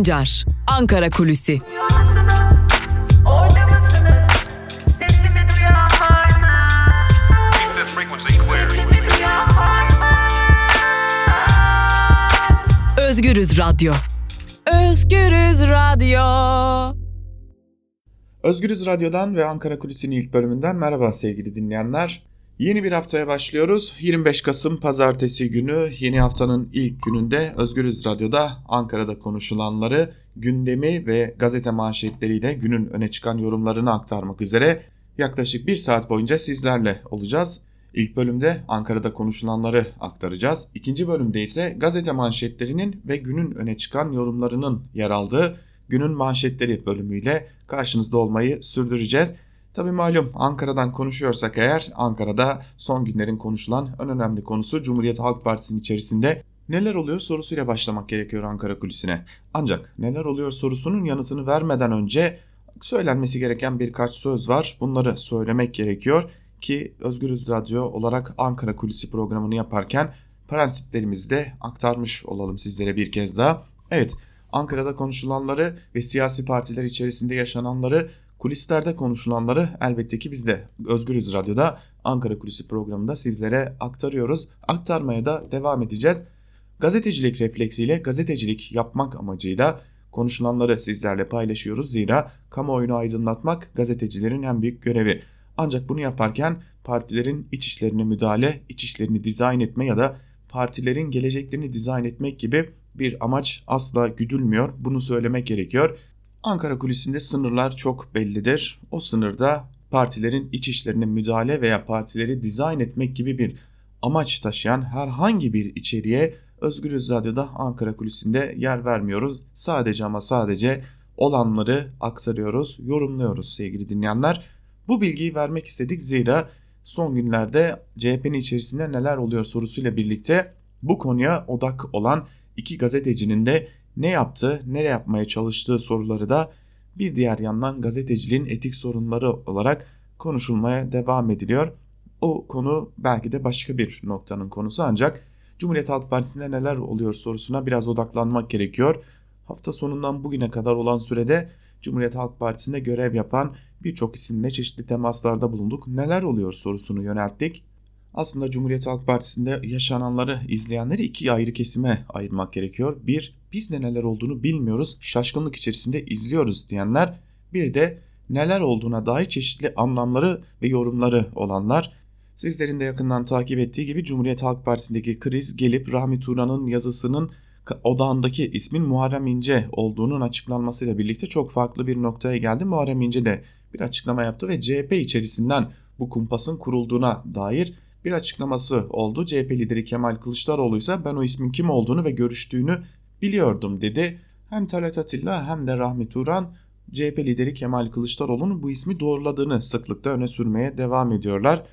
Sancar, Ankara Kulüsi. Özgürüz Radyo. Özgürüz Radyo. Özgürüz Radyo'dan ve Ankara Kulisi'nin ilk bölümünden merhaba sevgili dinleyenler. Yeni bir haftaya başlıyoruz. 25 Kasım Pazartesi günü yeni haftanın ilk gününde Özgürüz Radyo'da Ankara'da konuşulanları, gündemi ve gazete manşetleriyle günün öne çıkan yorumlarını aktarmak üzere yaklaşık bir saat boyunca sizlerle olacağız. İlk bölümde Ankara'da konuşulanları aktaracağız. İkinci bölümde ise gazete manşetlerinin ve günün öne çıkan yorumlarının yer aldığı günün manşetleri bölümüyle karşınızda olmayı sürdüreceğiz. Tabii malum Ankara'dan konuşuyorsak eğer Ankara'da son günlerin konuşulan en önemli konusu Cumhuriyet Halk Partisi'nin içerisinde neler oluyor sorusuyla başlamak gerekiyor Ankara kulisine. Ancak neler oluyor sorusunun yanıtını vermeden önce söylenmesi gereken birkaç söz var. Bunları söylemek gerekiyor ki Özgürüz Radyo olarak Ankara Kulisi programını yaparken prensiplerimizi de aktarmış olalım sizlere bir kez daha. Evet Ankara'da konuşulanları ve siyasi partiler içerisinde yaşananları kulislerde konuşulanları elbette ki biz de Özgürüz Radyo'da Ankara Kulisi programında sizlere aktarıyoruz. Aktarmaya da devam edeceğiz. Gazetecilik refleksiyle gazetecilik yapmak amacıyla konuşulanları sizlerle paylaşıyoruz. Zira kamuoyunu aydınlatmak gazetecilerin en büyük görevi. Ancak bunu yaparken partilerin iç işlerine müdahale, iç işlerini dizayn etme ya da partilerin geleceklerini dizayn etmek gibi bir amaç asla güdülmüyor. Bunu söylemek gerekiyor. Ankara kulisinde sınırlar çok bellidir. O sınırda partilerin iç işlerine müdahale veya partileri dizayn etmek gibi bir amaç taşıyan herhangi bir içeriğe Özgürüz Radyo'da Ankara kulisinde yer vermiyoruz. Sadece ama sadece olanları aktarıyoruz, yorumluyoruz sevgili dinleyenler. Bu bilgiyi vermek istedik zira son günlerde CHP'nin içerisinde neler oluyor sorusuyla birlikte bu konuya odak olan iki gazetecinin de ne yaptı, ne yapmaya çalıştığı soruları da bir diğer yandan gazeteciliğin etik sorunları olarak konuşulmaya devam ediliyor. O konu belki de başka bir noktanın konusu ancak Cumhuriyet Halk Partisi'nde neler oluyor sorusuna biraz odaklanmak gerekiyor. Hafta sonundan bugüne kadar olan sürede Cumhuriyet Halk Partisi'nde görev yapan birçok isimle çeşitli temaslarda bulunduk. Neler oluyor sorusunu yönelttik. Aslında Cumhuriyet Halk Partisi'nde yaşananları izleyenleri iki ayrı kesime ayırmak gerekiyor. Bir, biz de neler olduğunu bilmiyoruz, şaşkınlık içerisinde izliyoruz diyenler. Bir de neler olduğuna dair çeşitli anlamları ve yorumları olanlar. Sizlerin de yakından takip ettiği gibi Cumhuriyet Halk Partisi'ndeki kriz gelip Rahmi Turan'ın yazısının odağındaki ismin Muharrem İnce olduğunun açıklanmasıyla birlikte çok farklı bir noktaya geldi. Muharrem İnce de bir açıklama yaptı ve CHP içerisinden bu kumpasın kurulduğuna dair bir açıklaması oldu. CHP lideri Kemal Kılıçdaroğlu ise ben o ismin kim olduğunu ve görüştüğünü biliyordum dedi. Hem Talat Atilla hem de Rahmi Turan CHP lideri Kemal Kılıçdaroğlu'nun bu ismi doğruladığını sıklıkla öne sürmeye devam ediyorlar.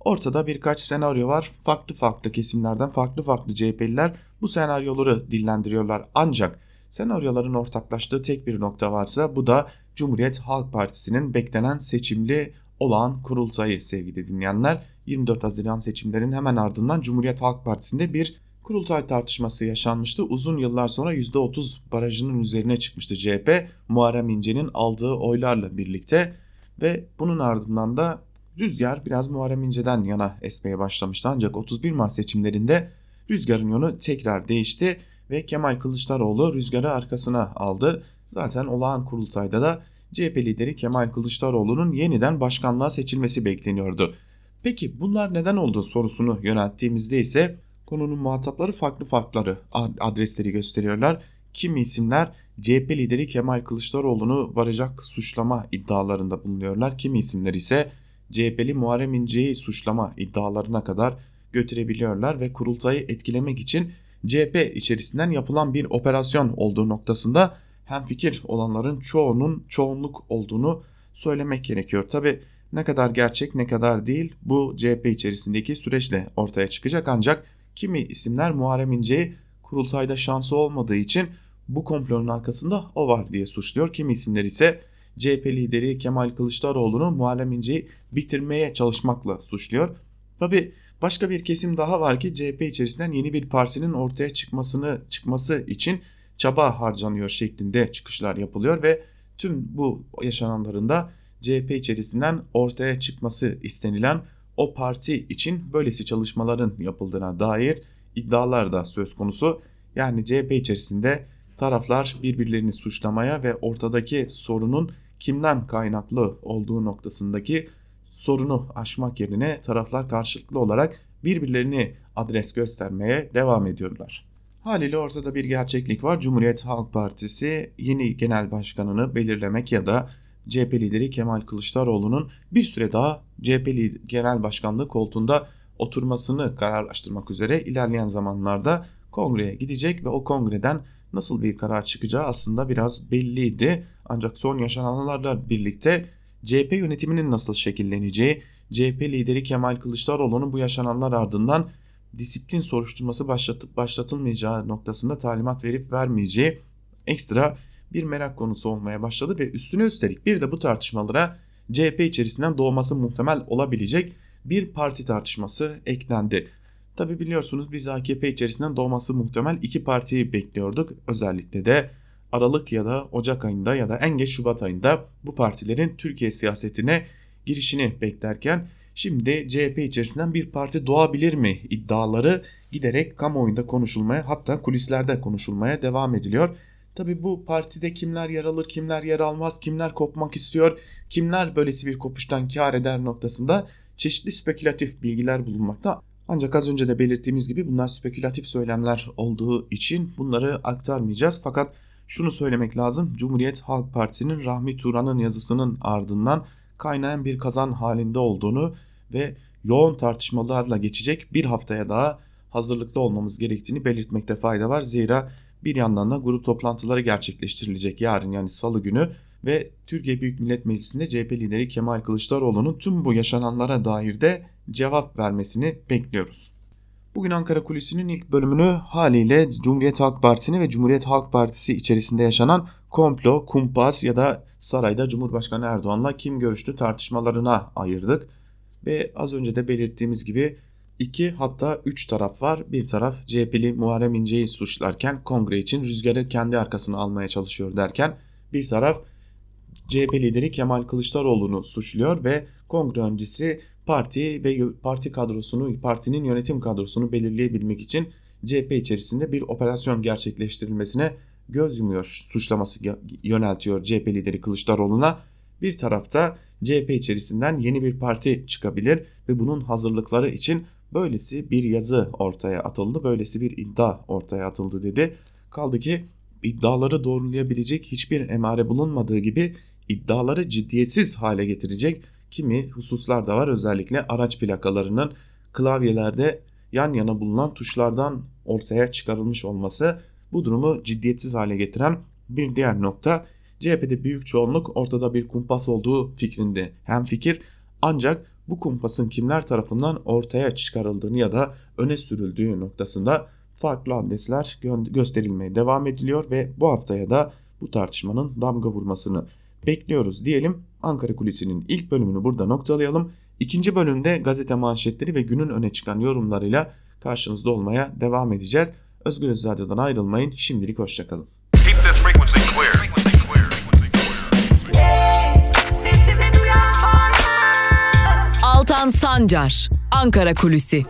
Ortada birkaç senaryo var. Farklı farklı kesimlerden farklı farklı CHP'liler bu senaryoları dillendiriyorlar. Ancak senaryoların ortaklaştığı tek bir nokta varsa bu da Cumhuriyet Halk Partisi'nin beklenen seçimli olağan kurultayı sevgili dinleyenler. 24 Haziran seçimlerinin hemen ardından Cumhuriyet Halk Partisi'nde bir kurultay tartışması yaşanmıştı. Uzun yıllar sonra %30 barajının üzerine çıkmıştı CHP Muharrem İnce'nin aldığı oylarla birlikte ve bunun ardından da rüzgar biraz Muharrem İnce'den yana esmeye başlamıştı. Ancak 31 Mart seçimlerinde rüzgarın yönü tekrar değişti ve Kemal Kılıçdaroğlu rüzgarı arkasına aldı. Zaten olağan kurultayda da CHP lideri Kemal Kılıçdaroğlu'nun yeniden başkanlığa seçilmesi bekleniyordu. Peki bunlar neden oldu sorusunu yönelttiğimizde ise konunun muhatapları farklı farklı adresleri gösteriyorlar. Kimi isimler CHP lideri Kemal Kılıçdaroğlu'nu varacak suçlama iddialarında bulunuyorlar. Kimi isimler ise CHP'li Muharrem İnce'yi suçlama iddialarına kadar götürebiliyorlar ve kurultayı etkilemek için CHP içerisinden yapılan bir operasyon olduğu noktasında hem fikir olanların çoğunun çoğunluk olduğunu söylemek gerekiyor. Tabi ne kadar gerçek ne kadar değil bu CHP içerisindeki süreçle ortaya çıkacak ancak kimi isimler Muharrem İnce'yi kurultayda şansı olmadığı için bu komplonun arkasında o var diye suçluyor. Kimi isimler ise CHP lideri Kemal Kılıçdaroğlu'nu Muharrem İnce'yi bitirmeye çalışmakla suçluyor. Tabi başka bir kesim daha var ki CHP içerisinden yeni bir partinin ortaya çıkmasını çıkması için çaba harcanıyor şeklinde çıkışlar yapılıyor ve tüm bu yaşananların da CHP içerisinden ortaya çıkması istenilen o parti için böylesi çalışmaların yapıldığına dair iddialar da söz konusu. Yani CHP içerisinde taraflar birbirlerini suçlamaya ve ortadaki sorunun kimden kaynaklı olduğu noktasındaki sorunu aşmak yerine taraflar karşılıklı olarak birbirlerini adres göstermeye devam ediyorlar. Haliyle ortada bir gerçeklik var. Cumhuriyet Halk Partisi yeni genel başkanını belirlemek ya da CHP lideri Kemal Kılıçdaroğlu'nun bir süre daha CHP genel başkanlığı koltuğunda oturmasını kararlaştırmak üzere ilerleyen zamanlarda kongreye gidecek ve o kongreden nasıl bir karar çıkacağı aslında biraz belliydi. Ancak son yaşananlarla birlikte CHP yönetiminin nasıl şekilleneceği, CHP lideri Kemal Kılıçdaroğlu'nun bu yaşananlar ardından disiplin soruşturması başlatıp başlatılmayacağı noktasında talimat verip vermeyeceği ekstra bir merak konusu olmaya başladı ve üstüne üstelik bir de bu tartışmalara CHP içerisinden doğması muhtemel olabilecek bir parti tartışması eklendi. Tabi biliyorsunuz biz AKP içerisinden doğması muhtemel iki partiyi bekliyorduk. Özellikle de Aralık ya da Ocak ayında ya da en geç Şubat ayında bu partilerin Türkiye siyasetine girişini beklerken şimdi CHP içerisinden bir parti doğabilir mi iddiaları giderek kamuoyunda konuşulmaya hatta kulislerde konuşulmaya devam ediliyor. Tabi bu partide kimler yer alır, kimler yer almaz, kimler kopmak istiyor, kimler böylesi bir kopuştan kar eder noktasında çeşitli spekülatif bilgiler bulunmakta. Ancak az önce de belirttiğimiz gibi bunlar spekülatif söylemler olduğu için bunları aktarmayacağız. Fakat şunu söylemek lazım. Cumhuriyet Halk Partisi'nin Rahmi Turan'ın yazısının ardından kaynayan bir kazan halinde olduğunu ve yoğun tartışmalarla geçecek bir haftaya daha hazırlıklı olmamız gerektiğini belirtmekte fayda var. Zira bir yandan da grup toplantıları gerçekleştirilecek yarın yani salı günü ve Türkiye Büyük Millet Meclisi'nde CHP lideri Kemal Kılıçdaroğlu'nun tüm bu yaşananlara dair de cevap vermesini bekliyoruz. Bugün Ankara Kulisi'nin ilk bölümünü haliyle Cumhuriyet Halk Partisi'ni ve Cumhuriyet Halk Partisi içerisinde yaşanan komplo, kumpas ya da sarayda Cumhurbaşkanı Erdoğan'la kim görüştü tartışmalarına ayırdık. Ve az önce de belirttiğimiz gibi iki hatta üç taraf var. Bir taraf CHP'li Muharrem İnce'yi suçlarken kongre için rüzgarı kendi arkasına almaya çalışıyor derken bir taraf CHP lideri Kemal Kılıçdaroğlu'nu suçluyor ve kongre öncesi parti ve parti kadrosunu, partinin yönetim kadrosunu belirleyebilmek için CHP içerisinde bir operasyon gerçekleştirilmesine göz yumuyor, suçlaması yöneltiyor CHP lideri Kılıçdaroğlu'na. Bir tarafta CHP içerisinden yeni bir parti çıkabilir ve bunun hazırlıkları için böylesi bir yazı ortaya atıldı, böylesi bir iddia ortaya atıldı dedi. Kaldı ki iddiaları doğrulayabilecek hiçbir emare bulunmadığı gibi iddiaları ciddiyetsiz hale getirecek kimi hususlar da var. Özellikle araç plakalarının klavyelerde yan yana bulunan tuşlardan ortaya çıkarılmış olması bu durumu ciddiyetsiz hale getiren bir diğer nokta. CHP'de büyük çoğunluk ortada bir kumpas olduğu fikrinde hem fikir ancak bu kumpasın kimler tarafından ortaya çıkarıldığını ya da öne sürüldüğü noktasında farklı adresler gö gösterilmeye devam ediliyor ve bu haftaya da bu tartışmanın damga vurmasını bekliyoruz diyelim. Ankara Kulisi'nin ilk bölümünü burada noktalayalım. İkinci bölümde gazete manşetleri ve günün öne çıkan yorumlarıyla karşınızda olmaya devam edeceğiz. Özgür Radyo'dan ayrılmayın. Şimdilik hoşçakalın. Altan Sancar, Ankara Kulisi.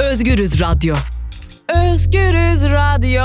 Özgürüz Radyo. Özgürüz Radyo.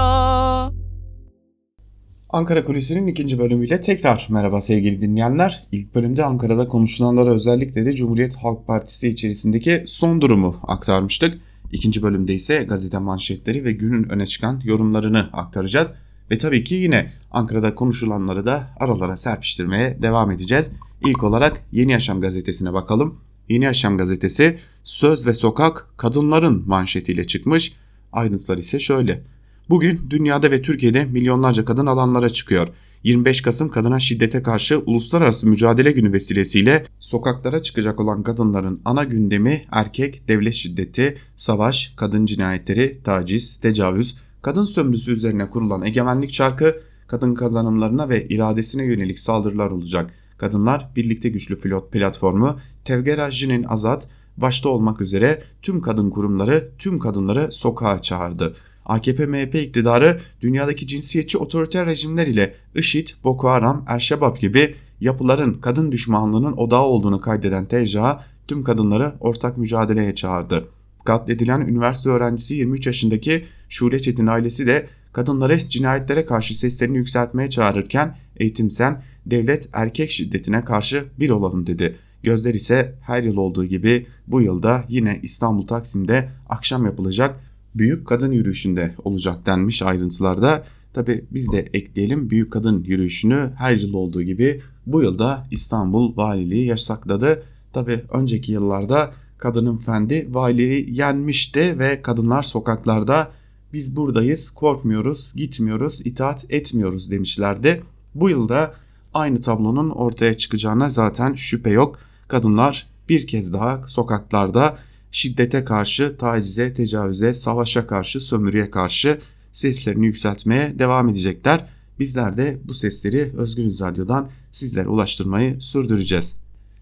Ankara Kulisi'nin ikinci bölümüyle tekrar merhaba sevgili dinleyenler. İlk bölümde Ankara'da konuşulanlara özellikle de Cumhuriyet Halk Partisi içerisindeki son durumu aktarmıştık. İkinci bölümde ise gazete manşetleri ve günün öne çıkan yorumlarını aktaracağız. Ve tabii ki yine Ankara'da konuşulanları da aralara serpiştirmeye devam edeceğiz. İlk olarak Yeni Yaşam gazetesine bakalım. Yeni Yaşam gazetesi Söz ve Sokak kadınların manşetiyle çıkmış. Ayrıntılar ise şöyle. Bugün dünyada ve Türkiye'de milyonlarca kadın alanlara çıkıyor. 25 Kasım Kadına Şiddete Karşı Uluslararası Mücadele Günü vesilesiyle sokaklara çıkacak olan kadınların ana gündemi erkek, devlet şiddeti, savaş, kadın cinayetleri, taciz, tecavüz, kadın sömürüsü üzerine kurulan egemenlik çarkı, kadın kazanımlarına ve iradesine yönelik saldırılar olacak. Kadınlar Birlikte Güçlü Pilot Platformu, Tevgerajinin Azat başta olmak üzere tüm kadın kurumları tüm kadınları sokağa çağırdı. AKP-MHP iktidarı dünyadaki cinsiyetçi otoriter rejimler ile IŞİD, Boko Haram, El-Şebab gibi yapıların kadın düşmanlığının odağı olduğunu kaydeden TCA tüm kadınları ortak mücadeleye çağırdı. Katledilen üniversite öğrencisi 23 yaşındaki Şule Çetin ailesi de kadınları cinayetlere karşı seslerini yükseltmeye çağırırken eğitimsen devlet erkek şiddetine karşı bir olalım dedi. Gözler ise her yıl olduğu gibi bu yılda yine İstanbul Taksim'de akşam yapılacak büyük kadın yürüyüşünde olacak denmiş ayrıntılarda. Tabi biz de ekleyelim büyük kadın yürüyüşünü her yıl olduğu gibi bu yılda İstanbul Valiliği yasakladı. Tabi önceki yıllarda kadının fendi valiliği yenmişti ve kadınlar sokaklarda biz buradayız korkmuyoruz gitmiyoruz itaat etmiyoruz demişlerdi. Bu yılda aynı tablonun ortaya çıkacağına zaten şüphe yok. Kadınlar bir kez daha sokaklarda şiddete karşı, tacize, tecavüze, savaşa karşı, sömürüye karşı seslerini yükseltmeye devam edecekler. Bizler de bu sesleri Özgür Radyo'dan sizlere ulaştırmayı sürdüreceğiz.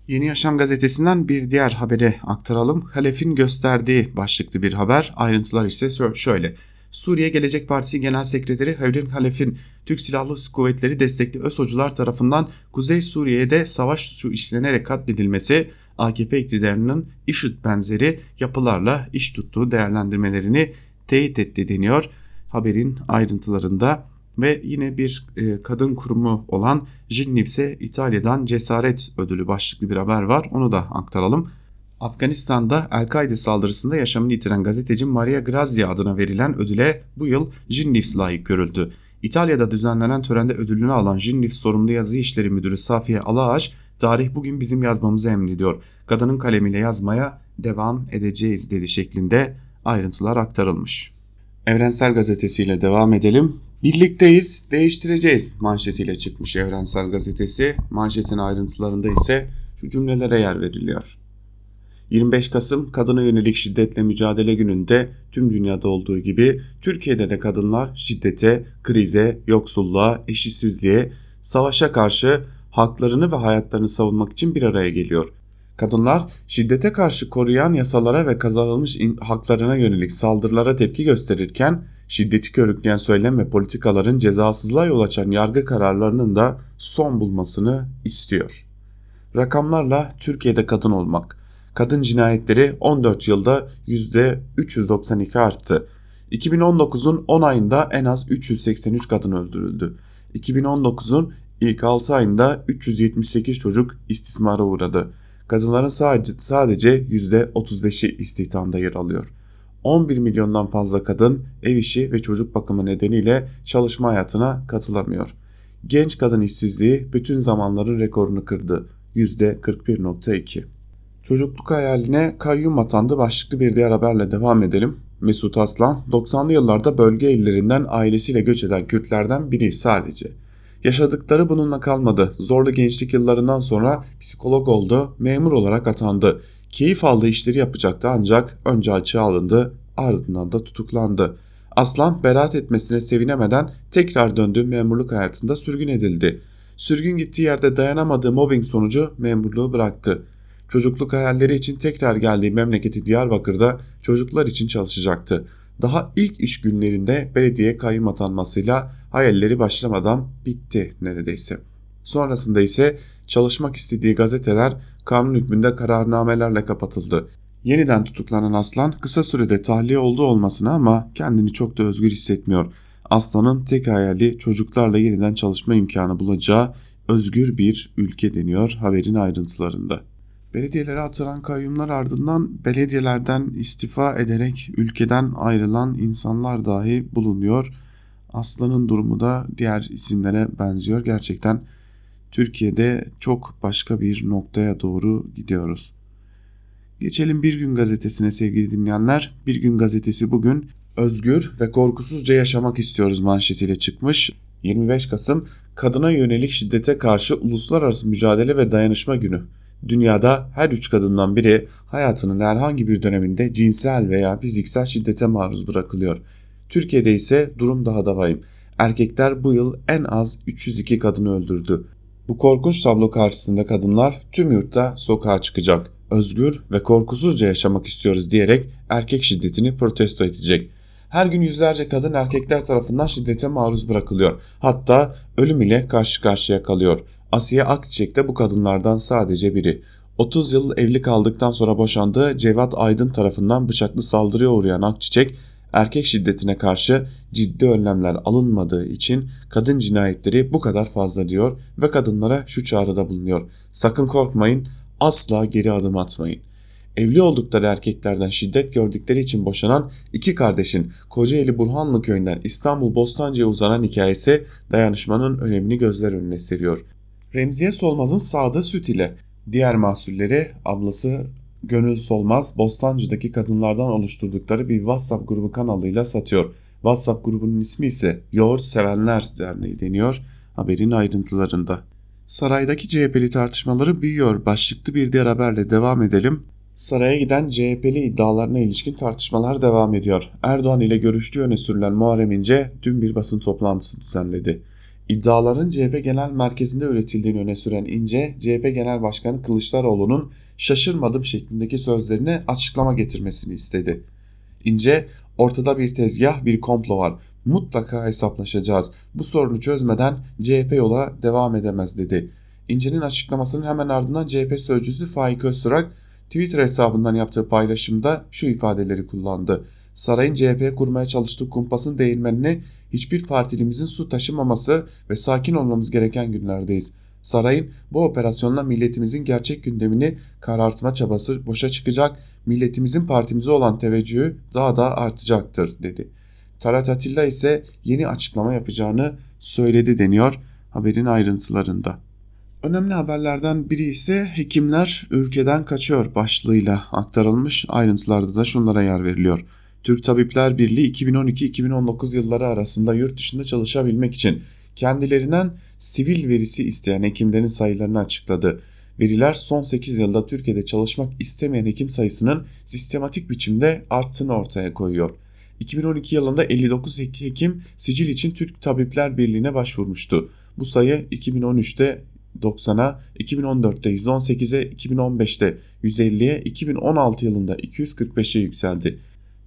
Yeni Yaşam gazetesinden bir diğer habere aktaralım. Halef'in gösterdiği başlıklı bir haber. Ayrıntılar ise şöyle. Suriye Gelecek Partisi Genel Sekreteri Hevrin Halef'in Türk Silahlı Kuvvetleri destekli ÖSOCular tarafından Kuzey Suriye'de savaş suçu işlenerek katledilmesi AKP iktidarının IŞİD benzeri yapılarla iş tuttuğu değerlendirmelerini teyit etti deniyor haberin ayrıntılarında ve yine bir e, kadın kurumu olan Jinnips'e İtalya'dan cesaret ödülü başlıklı bir haber var onu da aktaralım. Afganistan'da El-Kaide saldırısında yaşamını yitiren gazeteci Maria Grazia adına verilen ödüle bu yıl Jinnifs layık görüldü. İtalya'da düzenlenen törende ödülünü alan Jinnifs sorumlu yazı işleri müdürü Safiye Alaağaç, tarih bugün bizim yazmamızı emrediyor. Kadının kalemiyle yazmaya devam edeceğiz dedi şeklinde ayrıntılar aktarılmış. Evrensel Gazetesi devam edelim. Birlikteyiz, değiştireceğiz manşetiyle çıkmış Evrensel Gazetesi. Manşetin ayrıntılarında ise şu cümlelere yer veriliyor. 25 Kasım Kadına Yönelik Şiddetle Mücadele Günü'nde tüm dünyada olduğu gibi Türkiye'de de kadınlar şiddete, krize, yoksulluğa, eşitsizliğe, savaşa karşı haklarını ve hayatlarını savunmak için bir araya geliyor. Kadınlar şiddete karşı koruyan yasalara ve kazanılmış haklarına yönelik saldırılara tepki gösterirken şiddeti körükleyen söylem ve politikaların cezasızlığa yol açan yargı kararlarının da son bulmasını istiyor. Rakamlarla Türkiye'de kadın olmak. Kadın cinayetleri 14 yılda %392 arttı. 2019'un 10 ayında en az 383 kadın öldürüldü. 2019'un ilk 6 ayında 378 çocuk istismara uğradı. Kadınların sadece, sadece %35'i istihdamda yer alıyor. 11 milyondan fazla kadın ev işi ve çocuk bakımı nedeniyle çalışma hayatına katılamıyor. Genç kadın işsizliği bütün zamanların rekorunu kırdı. %41.2. Çocukluk hayaline kayyum atandı başlıklı bir diğer haberle devam edelim. Mesut Aslan 90'lı yıllarda bölge illerinden ailesiyle göç eden Kürtlerden biri sadece. Yaşadıkları bununla kalmadı. Zorlu gençlik yıllarından sonra psikolog oldu, memur olarak atandı. Keyif aldığı işleri yapacaktı ancak önce açığa alındı, ardından da tutuklandı. Aslan beraat etmesine sevinemeden tekrar döndü memurluk hayatında sürgün edildi. Sürgün gittiği yerde dayanamadığı mobbing sonucu memurluğu bıraktı. Çocukluk hayalleri için tekrar geldiği memleketi Diyarbakır'da çocuklar için çalışacaktı. Daha ilk iş günlerinde belediye kayyum atanmasıyla hayalleri başlamadan bitti neredeyse. Sonrasında ise çalışmak istediği gazeteler kanun hükmünde kararnamelerle kapatıldı. Yeniden tutuklanan Aslan kısa sürede tahliye olduğu olmasına ama kendini çok da özgür hissetmiyor. Aslan'ın tek hayali çocuklarla yeniden çalışma imkanı bulacağı özgür bir ülke deniyor haberin ayrıntılarında. Belediyelere atılan kayyumlar ardından belediyelerden istifa ederek ülkeden ayrılan insanlar dahi bulunuyor. Aslan'ın durumu da diğer isimlere benziyor. Gerçekten Türkiye'de çok başka bir noktaya doğru gidiyoruz. Geçelim Bir Gün Gazetesi'ne sevgili dinleyenler. Bir Gün Gazetesi bugün özgür ve korkusuzca yaşamak istiyoruz manşetiyle çıkmış. 25 Kasım Kadına Yönelik Şiddete Karşı Uluslararası Mücadele ve Dayanışma Günü. Dünyada her üç kadından biri hayatının herhangi bir döneminde cinsel veya fiziksel şiddete maruz bırakılıyor. Türkiye'de ise durum daha da vahim. Erkekler bu yıl en az 302 kadını öldürdü. Bu korkunç tablo karşısında kadınlar tüm yurtta sokağa çıkacak, özgür ve korkusuzca yaşamak istiyoruz diyerek erkek şiddetini protesto edecek. Her gün yüzlerce kadın erkekler tarafından şiddete maruz bırakılıyor. Hatta ölüm ile karşı karşıya kalıyor. Asiye Akçiçek de bu kadınlardan sadece biri. 30 yıl evli kaldıktan sonra boşandığı Cevat Aydın tarafından bıçaklı saldırıya uğrayan Akçiçek, erkek şiddetine karşı ciddi önlemler alınmadığı için kadın cinayetleri bu kadar fazla diyor ve kadınlara şu çağrıda bulunuyor. Sakın korkmayın, asla geri adım atmayın. Evli oldukları erkeklerden şiddet gördükleri için boşanan iki kardeşin Kocaeli Burhanlı köyünden İstanbul Bostancı'ya uzanan hikayesi dayanışmanın önemini gözler önüne seriyor. Remziye Solmaz'ın sağdığı süt ile diğer mahsulleri ablası Gönül Solmaz Bostancı'daki kadınlardan oluşturdukları bir WhatsApp grubu kanalıyla satıyor. WhatsApp grubunun ismi ise Yoğurt Sevenler Derneği deniyor haberin ayrıntılarında. Saraydaki CHP'li tartışmaları büyüyor. Başlıklı bir diğer haberle devam edelim. Saraya giden CHP'li iddialarına ilişkin tartışmalar devam ediyor. Erdoğan ile görüştüğü öne sürülen Muharrem İnce dün bir basın toplantısı düzenledi. İddiaların CHP Genel Merkezi'nde üretildiğini öne süren İnce, CHP Genel Başkanı Kılıçdaroğlu'nun şaşırmadım şeklindeki sözlerine açıklama getirmesini istedi. İnce, ortada bir tezgah, bir komplo var. Mutlaka hesaplaşacağız. Bu sorunu çözmeden CHP yola devam edemez dedi. İnce'nin açıklamasının hemen ardından CHP sözcüsü Faik Öztürk Twitter hesabından yaptığı paylaşımda şu ifadeleri kullandı. Sarayın CHP kurmaya çalıştığı kumpasın değirmenine hiçbir partilimizin su taşımaması ve sakin olmamız gereken günlerdeyiz. Sarayın bu operasyonla milletimizin gerçek gündemini karartma çabası boşa çıkacak, milletimizin partimize olan teveccühü daha da artacaktır dedi. Tarat Atilla ise yeni açıklama yapacağını söyledi deniyor haberin ayrıntılarında. Önemli haberlerden biri ise hekimler ülkeden kaçıyor başlığıyla aktarılmış ayrıntılarda da şunlara yer veriliyor. Türk Tabipler Birliği 2012-2019 yılları arasında yurt dışında çalışabilmek için kendilerinden sivil verisi isteyen hekimlerin sayılarını açıkladı. Veriler son 8 yılda Türkiye'de çalışmak istemeyen hekim sayısının sistematik biçimde arttığını ortaya koyuyor. 2012 yılında 59 hekim sicil için Türk Tabipler Birliği'ne başvurmuştu. Bu sayı 2013'te 90'a, 2014'te 118'e, 2015'te 150'ye, 2016 yılında 245'e yükseldi.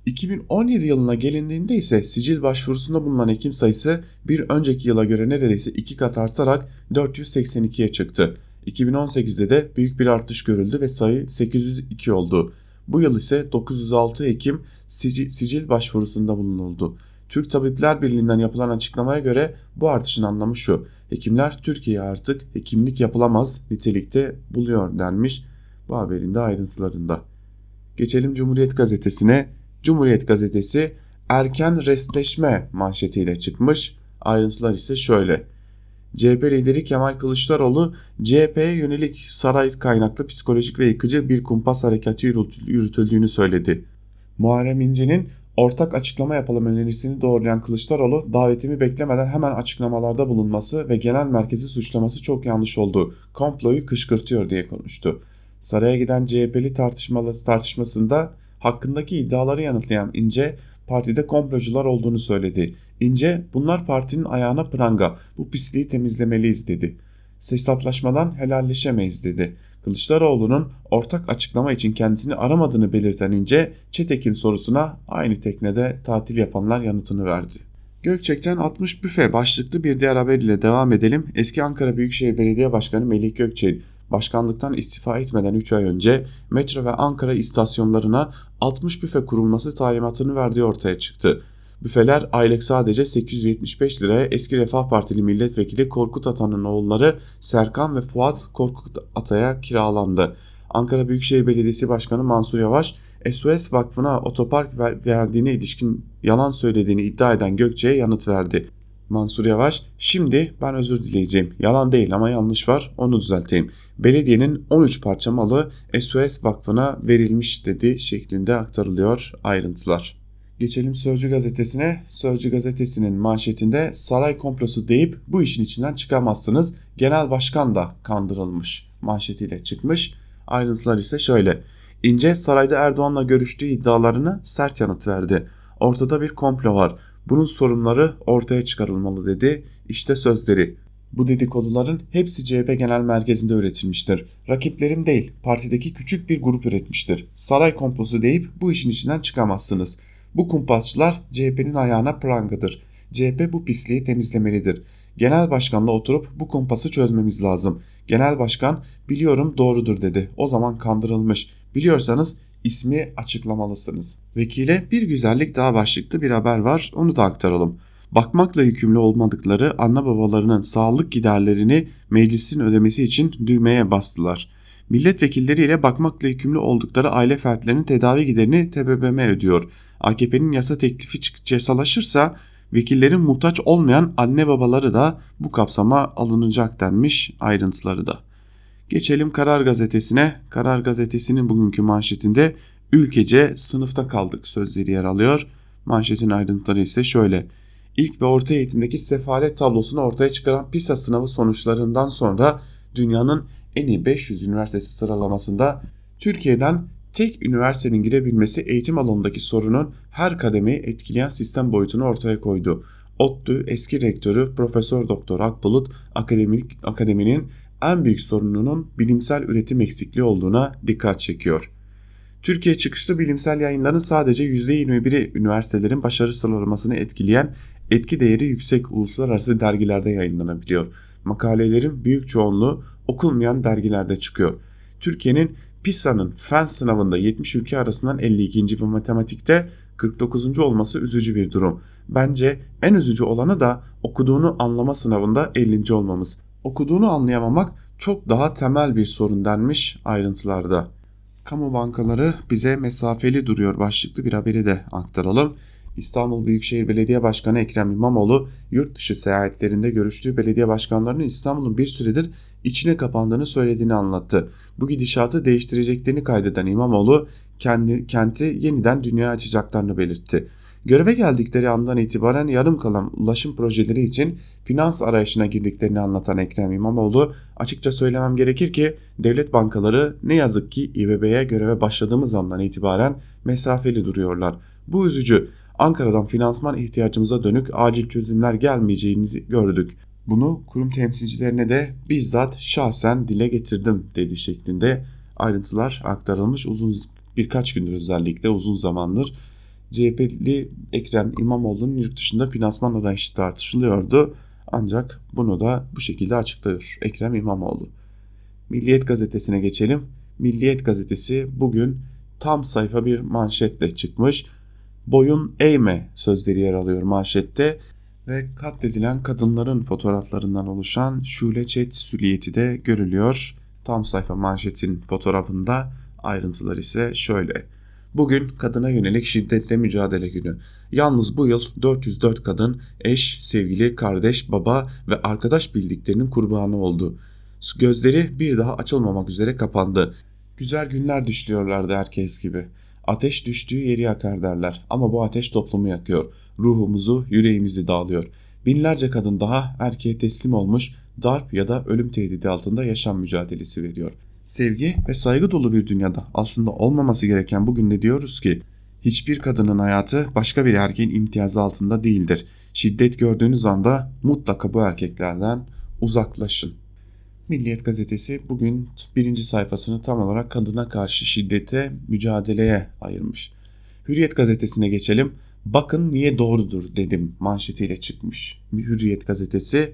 2017 yılına gelindiğinde ise sicil başvurusunda bulunan hekim sayısı bir önceki yıla göre neredeyse iki kat artarak 482'ye çıktı. 2018'de de büyük bir artış görüldü ve sayı 802 oldu. Bu yıl ise 906 hekim sicil, sicil başvurusunda bulunuldu. Türk Tabipler Birliği'nden yapılan açıklamaya göre bu artışın anlamı şu. Hekimler Türkiye'ye artık hekimlik yapılamaz nitelikte buluyor denmiş bu haberin de ayrıntılarında. Geçelim Cumhuriyet Gazetesi'ne. Cumhuriyet Gazetesi erken restleşme manşetiyle çıkmış. Ayrıntılar ise şöyle. CHP lideri Kemal Kılıçdaroğlu CHP'ye yönelik saray kaynaklı psikolojik ve yıkıcı bir kumpas harekatı yürütüldüğünü söyledi. Muharrem İnce'nin ortak açıklama yapalım önerisini doğrulayan Kılıçdaroğlu davetimi beklemeden hemen açıklamalarda bulunması ve genel merkezi suçlaması çok yanlış oldu. Komployu kışkırtıyor diye konuştu. Saraya giden CHP'li tartışmasında hakkındaki iddiaları yanıtlayan İnce partide komplocular olduğunu söyledi. İnce bunlar partinin ayağına pranga bu pisliği temizlemeliyiz dedi. Hesaplaşmadan helalleşemeyiz dedi. Kılıçdaroğlu'nun ortak açıklama için kendisini aramadığını belirten İnce, Çetekin sorusuna aynı teknede tatil yapanlar yanıtını verdi. Gökçek'ten 60 büfe başlıklı bir diğer haber ile devam edelim. Eski Ankara Büyükşehir Belediye Başkanı Melih Gökçek başkanlıktan istifa etmeden 3 ay önce metro ve Ankara istasyonlarına 60 büfe kurulması talimatını verdiği ortaya çıktı. Büfeler aylık sadece 875 liraya eski Refah Partili milletvekili Korkut Atan'ın oğulları Serkan ve Fuat Korkut Atay'a kiralandı. Ankara Büyükşehir Belediyesi Başkanı Mansur Yavaş, SOS Vakfı'na otopark verdiğine ilişkin yalan söylediğini iddia eden Gökçe'ye yanıt verdi. Mansur Yavaş, şimdi ben özür dileyeceğim. Yalan değil ama yanlış var, onu düzelteyim. Belediyenin 13 parça malı SOS Vakfı'na verilmiş dedi şeklinde aktarılıyor ayrıntılar. Geçelim Sözcü gazetesine. Sözcü gazetesinin manşetinde saray komplosu deyip bu işin içinden çıkamazsınız. Genel başkan da kandırılmış manşetiyle çıkmış. Ayrıntılar ise şöyle. İnce sarayda Erdoğan'la görüştüğü iddialarını sert yanıt verdi. Ortada bir komplo var. Bunun sorunları ortaya çıkarılmalı dedi. İşte sözleri. Bu dedikoduların hepsi CHP Genel Merkezi'nde üretilmiştir. Rakiplerim değil, partideki küçük bir grup üretmiştir. Saray komplosu deyip bu işin içinden çıkamazsınız. Bu kumpasçılar CHP'nin ayağına prangadır. CHP bu pisliği temizlemelidir. Genel başkanla oturup bu kumpası çözmemiz lazım. Genel başkan biliyorum doğrudur dedi. O zaman kandırılmış. Biliyorsanız ismi açıklamalısınız. Vekile bir güzellik daha başlıklı bir haber var onu da aktaralım. Bakmakla yükümlü olmadıkları anne babalarının sağlık giderlerini meclisin ödemesi için düğmeye bastılar. Milletvekilleriyle bakmakla yükümlü oldukları aile fertlerinin tedavi giderini TBMM ödüyor. AKP'nin yasa teklifi cesalaşırsa vekillerin muhtaç olmayan anne babaları da bu kapsama alınacak denmiş ayrıntıları da. Geçelim Karar Gazetesi'ne. Karar Gazetesi'nin bugünkü manşetinde ülkece sınıfta kaldık sözleri yer alıyor. Manşetin ayrıntıları ise şöyle. İlk ve orta eğitimdeki sefalet tablosunu ortaya çıkaran PISA sınavı sonuçlarından sonra dünyanın en iyi 500 üniversitesi sıralamasında Türkiye'den tek üniversitenin girebilmesi eğitim alanındaki sorunun her kademeyi etkileyen sistem boyutunu ortaya koydu. ODTÜ eski rektörü Profesör Doktor Akbulut akademik, akademinin en büyük sorununun bilimsel üretim eksikliği olduğuna dikkat çekiyor. Türkiye çıkışlı bilimsel yayınların sadece %21'i üniversitelerin başarı sıralamasını etkileyen etki değeri yüksek uluslararası dergilerde yayınlanabiliyor. Makalelerin büyük çoğunluğu okunmayan dergilerde çıkıyor. Türkiye'nin PISA'nın fen sınavında 70 ülke arasından 52. ve matematikte 49. olması üzücü bir durum. Bence en üzücü olanı da okuduğunu anlama sınavında 50. olmamız. Okuduğunu anlayamamak çok daha temel bir sorun denmiş ayrıntılarda. Kamu bankaları bize mesafeli duruyor başlıklı bir haberi de aktaralım. İstanbul Büyükşehir Belediye Başkanı Ekrem İmamoğlu yurt dışı seyahatlerinde görüştüğü belediye başkanlarının İstanbul'un bir süredir içine kapandığını söylediğini anlattı. Bu gidişatı değiştireceklerini kaydeden İmamoğlu kendi, kenti yeniden dünya açacaklarını belirtti. Göreve geldikleri andan itibaren yarım kalan ulaşım projeleri için finans arayışına girdiklerini anlatan Ekrem İmamoğlu açıkça söylemem gerekir ki devlet bankaları ne yazık ki İBB'ye göreve başladığımız andan itibaren mesafeli duruyorlar. Bu üzücü. Ankara'dan finansman ihtiyacımıza dönük acil çözümler gelmeyeceğini gördük. Bunu kurum temsilcilerine de bizzat şahsen dile getirdim dedi şeklinde ayrıntılar aktarılmış uzun birkaç gündür özellikle uzun zamandır CHP'li Ekrem İmamoğlu'nun yurt dışında finansman arayışı tartışılıyordu. Ancak bunu da bu şekilde açıklıyor Ekrem İmamoğlu. Milliyet gazetesine geçelim. Milliyet gazetesi bugün tam sayfa bir manşetle çıkmış. Boyun eğme sözleri yer alıyor manşette ve katledilen kadınların fotoğraflarından oluşan Şule Çet süliyeti de görülüyor. Tam sayfa manşetin fotoğrafında ayrıntılar ise şöyle. Bugün kadına yönelik şiddetle mücadele günü. Yalnız bu yıl 404 kadın eş, sevgili, kardeş, baba ve arkadaş bildiklerinin kurbanı oldu. Gözleri bir daha açılmamak üzere kapandı. Güzel günler düşlüyorlardı herkes gibi. Ateş düştüğü yeri yakar derler ama bu ateş toplumu yakıyor. Ruhumuzu, yüreğimizi dağılıyor. Binlerce kadın daha erkeğe teslim olmuş, darp ya da ölüm tehdidi altında yaşam mücadelesi veriyor. Sevgi ve saygı dolu bir dünyada aslında olmaması gereken bugün de diyoruz ki hiçbir kadının hayatı başka bir erkeğin imtiyazı altında değildir. Şiddet gördüğünüz anda mutlaka bu erkeklerden uzaklaşın. Milliyet gazetesi bugün birinci sayfasını tam olarak kadına karşı şiddete, mücadeleye ayırmış. Hürriyet gazetesine geçelim. Bakın niye doğrudur dedim manşetiyle çıkmış. Hürriyet gazetesi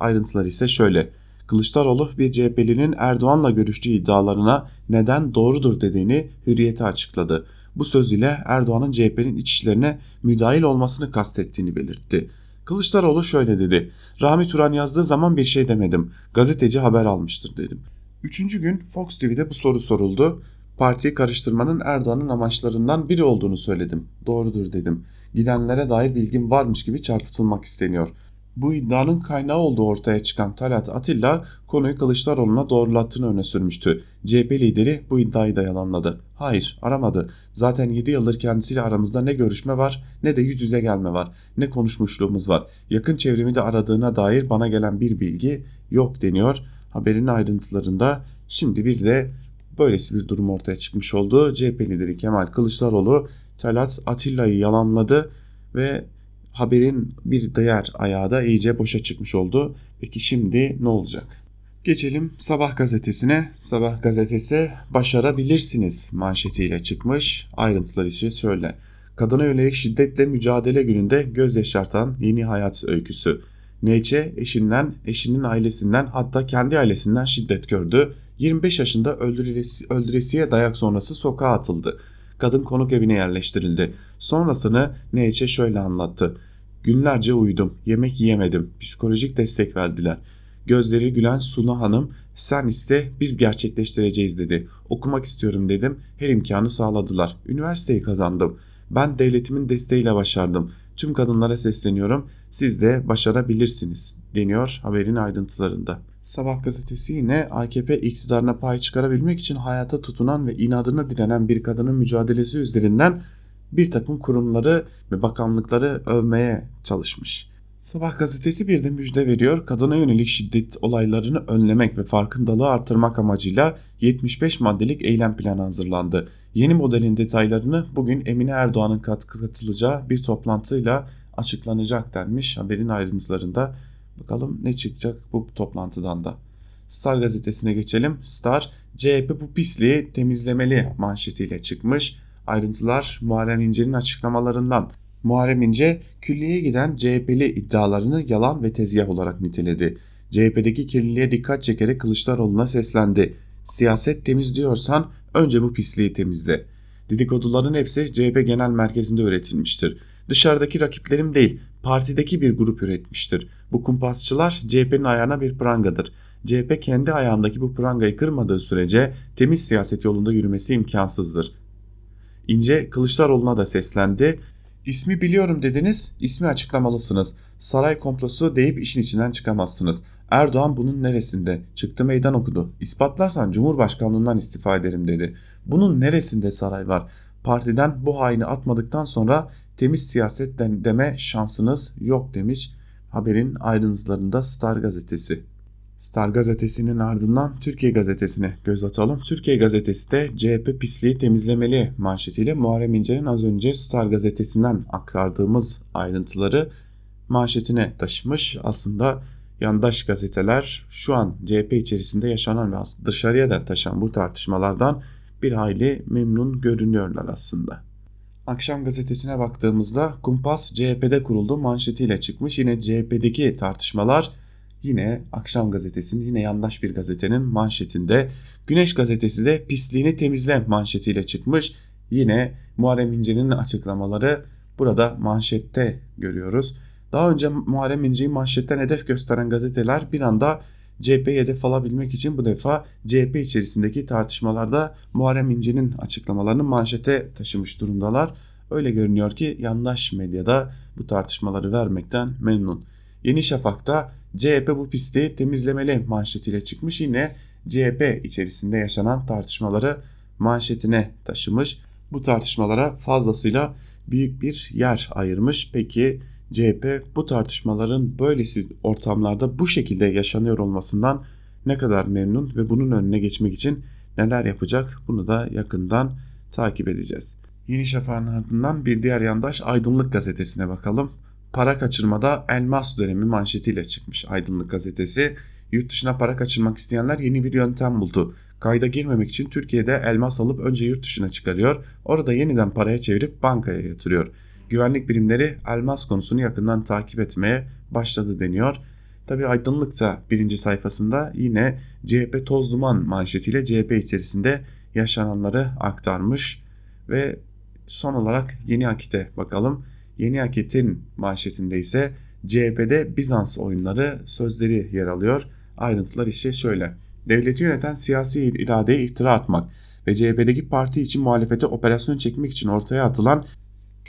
ayrıntılar ise şöyle. Kılıçdaroğlu bir CHP'linin Erdoğan'la görüştüğü iddialarına neden doğrudur dediğini Hürriyet'e açıkladı. Bu söz ile Erdoğan'ın CHP'nin iç işlerine müdahil olmasını kastettiğini belirtti. Kılıçdaroğlu şöyle dedi. Rami Turan yazdığı zaman bir şey demedim. Gazeteci haber almıştır dedim. Üçüncü gün Fox TV'de bu soru soruldu. Partiyi karıştırmanın Erdoğan'ın amaçlarından biri olduğunu söyledim. Doğrudur dedim. Gidenlere dair bilgim varmış gibi çarpıtılmak isteniyor. Bu iddianın kaynağı olduğu ortaya çıkan Talat Atilla konuyu Kılıçdaroğlu'na doğrulattığını öne sürmüştü. CHP lideri bu iddiayı da yalanladı. Hayır aramadı. Zaten 7 yıldır kendisiyle aramızda ne görüşme var ne de yüz yüze gelme var. Ne konuşmuşluğumuz var. Yakın çevremi de aradığına dair bana gelen bir bilgi yok deniyor. Haberin ayrıntılarında şimdi bir de böylesi bir durum ortaya çıkmış oldu. CHP lideri Kemal Kılıçdaroğlu Talat Atilla'yı yalanladı ve haberin bir diğer ayağı da iyice boşa çıkmış oldu. Peki şimdi ne olacak? Geçelim Sabah gazetesine. Sabah gazetesi başarabilirsiniz manşetiyle çıkmış. Ayrıntılar ise şöyle. Kadına yönelik şiddetle mücadele gününde göz yaşartan yeni hayat öyküsü. Neçe eşinden, eşinin ailesinden hatta kendi ailesinden şiddet gördü. 25 yaşında öldüresi, öldüresiye dayak sonrası sokağa atıldı. Kadın konuk evine yerleştirildi. Sonrasını Neçe şöyle anlattı. Günlerce uyudum, yemek yiyemedim, psikolojik destek verdiler. Gözleri gülen Suna Hanım sen iste biz gerçekleştireceğiz dedi. Okumak istiyorum dedim her imkanı sağladılar. Üniversiteyi kazandım. Ben devletimin desteğiyle başardım. Tüm kadınlara sesleniyorum. Siz de başarabilirsiniz deniyor haberin ayrıntılarında. Sabah gazetesi yine AKP iktidarına pay çıkarabilmek için hayata tutunan ve inadına direnen bir kadının mücadelesi üzerinden bir takım kurumları ve bakanlıkları övmeye çalışmış. Sabah gazetesi bir de müjde veriyor. Kadına yönelik şiddet olaylarını önlemek ve farkındalığı artırmak amacıyla 75 maddelik eylem planı hazırlandı. Yeni modelin detaylarını bugün Emine Erdoğan'ın katılacağı bir toplantıyla açıklanacak denmiş haberin ayrıntılarında. Bakalım ne çıkacak bu toplantıdan da. Star gazetesine geçelim. Star, CHP bu pisliği temizlemeli manşetiyle çıkmış. Ayrıntılar Muharrem İnce'nin açıklamalarından. Muharrem İnce, külliyeye giden CHP'li iddialarını yalan ve tezgah olarak niteledi. CHP'deki kirliliğe dikkat çekerek Kılıçdaroğlu'na seslendi. Siyaset temizliyorsan önce bu pisliği temizle. Dedikoduların hepsi CHP genel merkezinde üretilmiştir. Dışarıdaki rakiplerim değil, partideki bir grup üretmiştir. Bu kumpasçılar CHP'nin ayağına bir prangadır. CHP kendi ayağındaki bu prangayı kırmadığı sürece temiz siyaset yolunda yürümesi imkansızdır. İnce Kılıçdaroğlu'na da seslendi. İsmi biliyorum dediniz, ismi açıklamalısınız. Saray komplosu deyip işin içinden çıkamazsınız. Erdoğan bunun neresinde? Çıktı meydan okudu. İspatlarsan Cumhurbaşkanlığından istifa ederim dedi. Bunun neresinde saray var? Partiden bu haini atmadıktan sonra temiz siyasetten deme şansınız yok demiş haberin ayrıntılarında Star gazetesi. Star gazetesinin ardından Türkiye gazetesine göz atalım. Türkiye gazetesi de CHP pisliği temizlemeli manşetiyle Muharrem İnce'nin az önce Star gazetesinden aktardığımız ayrıntıları manşetine taşımış. Aslında yandaş gazeteler şu an CHP içerisinde yaşanan ve dışarıya da taşan bu tartışmalardan bir hayli memnun görünüyorlar aslında. Akşam gazetesine baktığımızda Kumpas CHP'de kuruldu manşetiyle çıkmış. Yine CHP'deki tartışmalar yine Akşam gazetesinin yine yandaş bir gazetenin manşetinde. Güneş gazetesi de pisliğini temizle manşetiyle çıkmış. Yine Muharrem İnce'nin açıklamaları burada manşette görüyoruz. Daha önce Muharrem İnce'yi manşetten hedef gösteren gazeteler bir anda CHP'yi hedef alabilmek için bu defa CHP içerisindeki tartışmalarda Muharrem İnce'nin açıklamalarını manşete taşımış durumdalar. Öyle görünüyor ki yandaş medyada bu tartışmaları vermekten memnun. Yeni Şafak'ta CHP bu pisti temizlemeli manşetiyle çıkmış yine CHP içerisinde yaşanan tartışmaları manşetine taşımış. Bu tartışmalara fazlasıyla büyük bir yer ayırmış. Peki CHP bu tartışmaların böylesi ortamlarda bu şekilde yaşanıyor olmasından ne kadar memnun ve bunun önüne geçmek için neler yapacak bunu da yakından takip edeceğiz. Yeni Şafak'ın ardından bir diğer yandaş Aydınlık gazetesine bakalım. Para kaçırmada elmas dönemi manşetiyle çıkmış Aydınlık gazetesi. Yurt dışına para kaçırmak isteyenler yeni bir yöntem buldu. Kayda girmemek için Türkiye'de elmas alıp önce yurt dışına çıkarıyor. Orada yeniden paraya çevirip bankaya yatırıyor güvenlik birimleri elmas konusunu yakından takip etmeye başladı deniyor. Tabi Aydınlık da birinci sayfasında yine CHP toz duman manşetiyle CHP içerisinde yaşananları aktarmış ve son olarak Yeni Akit'e bakalım. Yeni Akit'in manşetinde ise CHP'de Bizans oyunları sözleri yer alıyor. Ayrıntılar işte şöyle. Devleti yöneten siyasi iradeye iftira atmak ve CHP'deki parti için muhalefete operasyon çekmek için ortaya atılan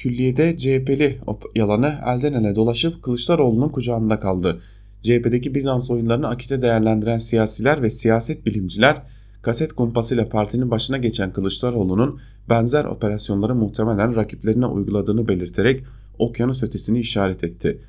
Külliyede CHP'li yalanı elden ele dolaşıp Kılıçdaroğlu'nun kucağında kaldı. CHP'deki Bizans oyunlarını akite değerlendiren siyasiler ve siyaset bilimciler kaset kumpasıyla partinin başına geçen Kılıçdaroğlu'nun benzer operasyonları muhtemelen rakiplerine uyguladığını belirterek okyanus ötesini işaret etti.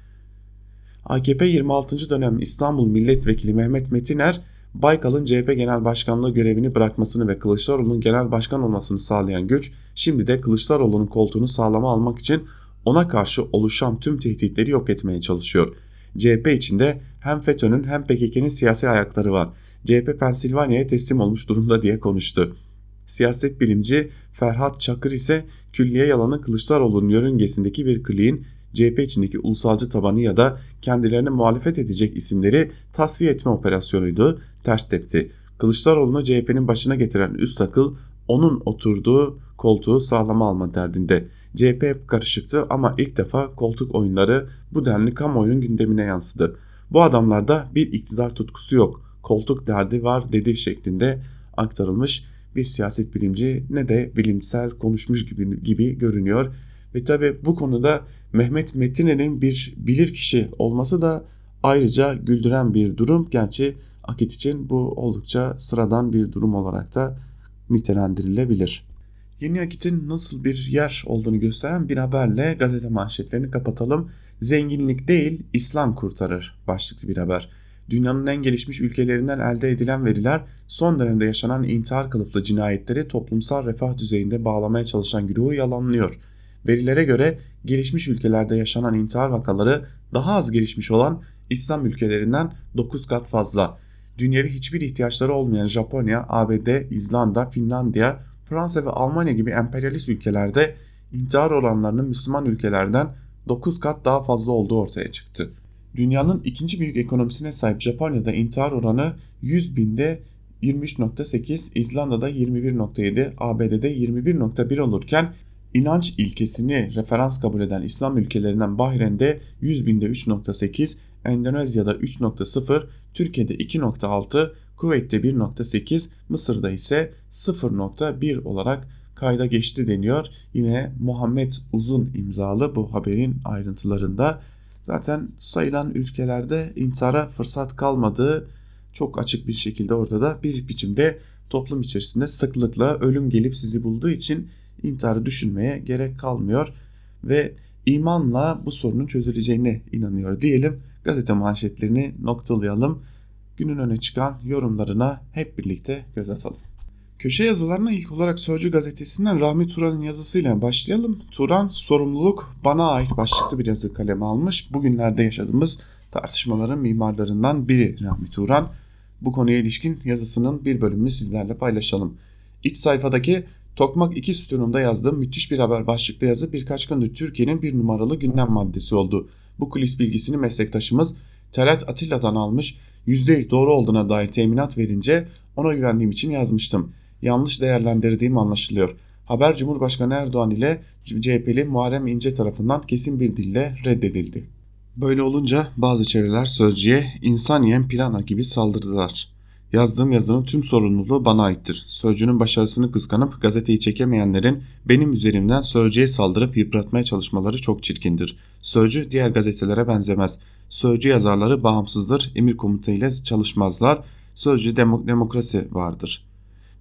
AKP 26. dönem İstanbul Milletvekili Mehmet Metiner Baykal'ın CHP Genel Başkanlığı görevini bırakmasını ve Kılıçdaroğlu'nun genel başkan olmasını sağlayan güç şimdi de Kılıçdaroğlu'nun koltuğunu sağlama almak için ona karşı oluşan tüm tehditleri yok etmeye çalışıyor. CHP içinde hem FETÖ'nün hem PKK'nın siyasi ayakları var. CHP Pensilvanya'ya teslim olmuş durumda diye konuştu. Siyaset bilimci Ferhat Çakır ise külliye yalanı Kılıçdaroğlu'nun yörüngesindeki bir kliğin CHP içindeki ulusalcı tabanı ya da kendilerine muhalefet edecek isimleri tasfiye etme operasyonuydu, ters tepti. Kılıçdaroğlu'nu CHP'nin başına getiren üst akıl onun oturduğu koltuğu sağlama alma derdinde. CHP hep karışıktı ama ilk defa koltuk oyunları bu denli kamuoyunun gündemine yansıdı. Bu adamlarda bir iktidar tutkusu yok, koltuk derdi var dedi şeklinde aktarılmış bir siyaset bilimci ne de bilimsel konuşmuş gibi, gibi görünüyor. Ve tabi bu konuda Mehmet Metine'nin bir bilirkişi olması da ayrıca güldüren bir durum. Gerçi Akit için bu oldukça sıradan bir durum olarak da nitelendirilebilir. Yeni Akit'in nasıl bir yer olduğunu gösteren bir haberle gazete manşetlerini kapatalım. Zenginlik değil İslam kurtarır başlıklı bir haber. Dünyanın en gelişmiş ülkelerinden elde edilen veriler son dönemde yaşanan intihar kılıflı cinayetleri toplumsal refah düzeyinde bağlamaya çalışan güruhu yalanlıyor. Verilere göre gelişmiş ülkelerde yaşanan intihar vakaları daha az gelişmiş olan İslam ülkelerinden 9 kat fazla. Dünyevi hiçbir ihtiyaçları olmayan Japonya, ABD, İzlanda, Finlandiya, Fransa ve Almanya gibi emperyalist ülkelerde intihar oranlarının Müslüman ülkelerden 9 kat daha fazla olduğu ortaya çıktı. Dünyanın ikinci büyük ekonomisine sahip Japonya'da intihar oranı 100 binde 23.8, İzlanda'da 21.7, ABD'de 21.1 olurken inanç ilkesini referans kabul eden İslam ülkelerinden Bahreyn'de 100 binde 3.8, Endonezya'da 3.0, Türkiye'de 2.6, Kuveyt'te 1.8, Mısır'da ise 0.1 olarak kayda geçti deniyor. Yine Muhammed Uzun imzalı bu haberin ayrıntılarında. Zaten sayılan ülkelerde intihara fırsat kalmadığı çok açık bir şekilde ortada bir biçimde toplum içerisinde sıklıkla ölüm gelip sizi bulduğu için intiharı düşünmeye gerek kalmıyor ve imanla bu sorunun çözüleceğine inanıyor diyelim. Gazete manşetlerini noktalayalım. Günün öne çıkan yorumlarına hep birlikte göz atalım. Köşe yazılarına ilk olarak Sözcü gazetesinden Rahmi Turan'ın yazısıyla başlayalım. Turan sorumluluk bana ait başlıklı bir yazı kaleme almış. Bugünlerde yaşadığımız tartışmaların mimarlarından biri Rahmi Turan. Bu konuya ilişkin yazısının bir bölümünü sizlerle paylaşalım. İç sayfadaki Tokmak 2 sütununda yazdığım müthiş bir haber başlıklı yazı birkaç gündür Türkiye'nin bir numaralı gündem maddesi oldu. Bu kulis bilgisini meslektaşımız Talat Atilla'dan almış, %100 doğru olduğuna dair teminat verince ona güvendiğim için yazmıştım. Yanlış değerlendirdiğim anlaşılıyor. Haber Cumhurbaşkanı Erdoğan ile CHP'li Muharrem İnce tarafından kesin bir dille reddedildi. Böyle olunca bazı çevreler sözcüye insan yiyen pirana gibi saldırdılar. Yazdığım yazının tüm sorumluluğu bana aittir. Sözcünün başarısını kıskanıp gazeteyi çekemeyenlerin benim üzerimden Sözcü'ye saldırıp yıpratmaya çalışmaları çok çirkindir. Sözcü diğer gazetelere benzemez. Sözcü yazarları bağımsızdır, emir komutayla çalışmazlar. Sözcü demok demokrasi vardır.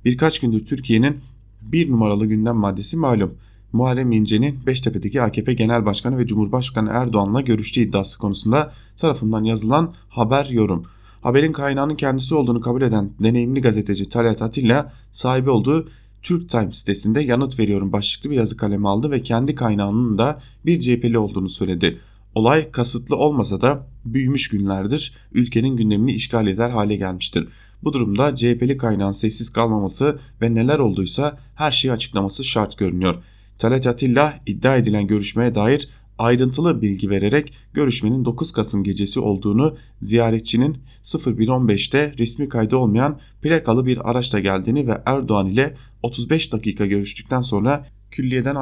Birkaç gündür Türkiye'nin bir numaralı gündem maddesi malum. Muharrem İnce'nin Beştepe'deki AKP Genel Başkanı ve Cumhurbaşkanı Erdoğan'la görüştüğü iddiası konusunda tarafından yazılan haber yorum. Haberin kaynağının kendisi olduğunu kabul eden deneyimli gazeteci Talat Atilla sahibi olduğu Türk Times sitesinde yanıt veriyorum başlıklı bir yazı kalemi aldı ve kendi kaynağının da bir CHP'li olduğunu söyledi. Olay kasıtlı olmasa da büyümüş günlerdir ülkenin gündemini işgal eder hale gelmiştir. Bu durumda CHP'li kaynağın sessiz kalmaması ve neler olduysa her şeyi açıklaması şart görünüyor. Talat Atilla iddia edilen görüşmeye dair ayrıntılı bilgi vererek görüşmenin 9 Kasım gecesi olduğunu ziyaretçinin 01.15'te resmi kaydı olmayan plakalı bir araçla geldiğini ve Erdoğan ile 35 dakika görüştükten sonra külliyeden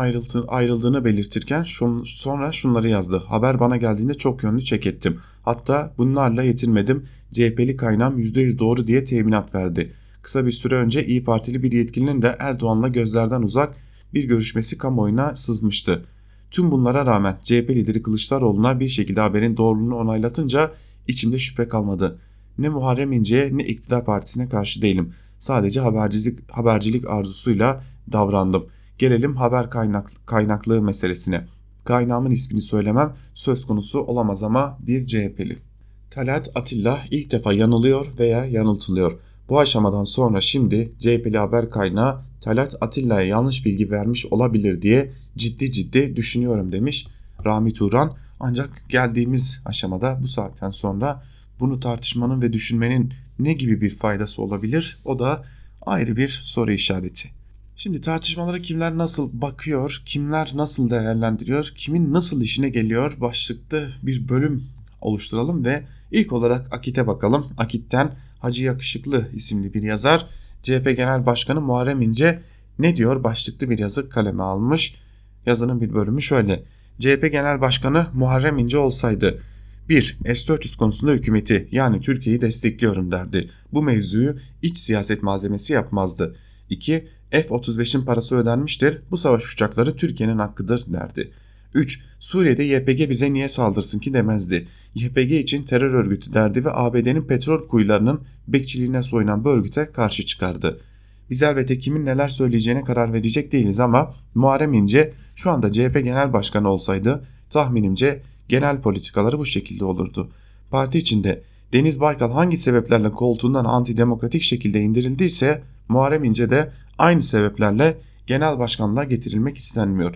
ayrıldığını belirtirken sonra şunları yazdı. Haber bana geldiğinde çok yönlü çek ettim. Hatta bunlarla yetinmedim. CHP'li kaynağım %100 doğru diye teminat verdi. Kısa bir süre önce İyi Partili bir yetkilinin de Erdoğan'la gözlerden uzak bir görüşmesi kamuoyuna sızmıştı. Tüm bunlara rağmen CHP lideri Kılıçdaroğlu'na bir şekilde haberin doğruluğunu onaylatınca içimde şüphe kalmadı. Ne Muharrem İnce'ye ne iktidar partisine karşı değilim. Sadece habercilik, habercilik arzusuyla davrandım. Gelelim haber kaynak, kaynaklığı meselesine. Kaynağımın ismini söylemem söz konusu olamaz ama bir CHP'li. Talat Atilla ilk defa yanılıyor veya yanıltılıyor. Bu aşamadan sonra şimdi CHP'li haber kaynağı Talat Atilla'ya yanlış bilgi vermiş olabilir diye ciddi ciddi düşünüyorum demiş. Rami Turan ancak geldiğimiz aşamada bu saatten sonra bunu tartışmanın ve düşünmenin ne gibi bir faydası olabilir o da ayrı bir soru işareti. Şimdi tartışmalara kimler nasıl bakıyor, kimler nasıl değerlendiriyor, kimin nasıl işine geliyor başlıklı bir bölüm oluşturalım ve ilk olarak Akit'e bakalım. Akit'ten Hacı Yakışıklı isimli bir yazar CHP Genel Başkanı Muharrem İnce ne diyor başlıklı bir yazı kaleme almış. Yazının bir bölümü şöyle. CHP Genel Başkanı Muharrem İnce olsaydı 1. S-400 konusunda hükümeti yani Türkiye'yi destekliyorum derdi. Bu mevzuyu iç siyaset malzemesi yapmazdı. 2. F-35'in parası ödenmiştir. Bu savaş uçakları Türkiye'nin hakkıdır derdi. 3. Suriye'de YPG bize niye saldırsın ki demezdi. YPG için terör örgütü derdi ve ABD'nin petrol kuyularının bekçiliğine soyunan bu örgüte karşı çıkardı. Biz elbette kimin neler söyleyeceğine karar verecek değiliz ama Muharrem İnce şu anda CHP Genel Başkanı olsaydı tahminimce genel politikaları bu şekilde olurdu. Parti içinde Deniz Baykal hangi sebeplerle koltuğundan antidemokratik şekilde indirildiyse Muharrem İnce de aynı sebeplerle genel başkanlığa getirilmek istenmiyor.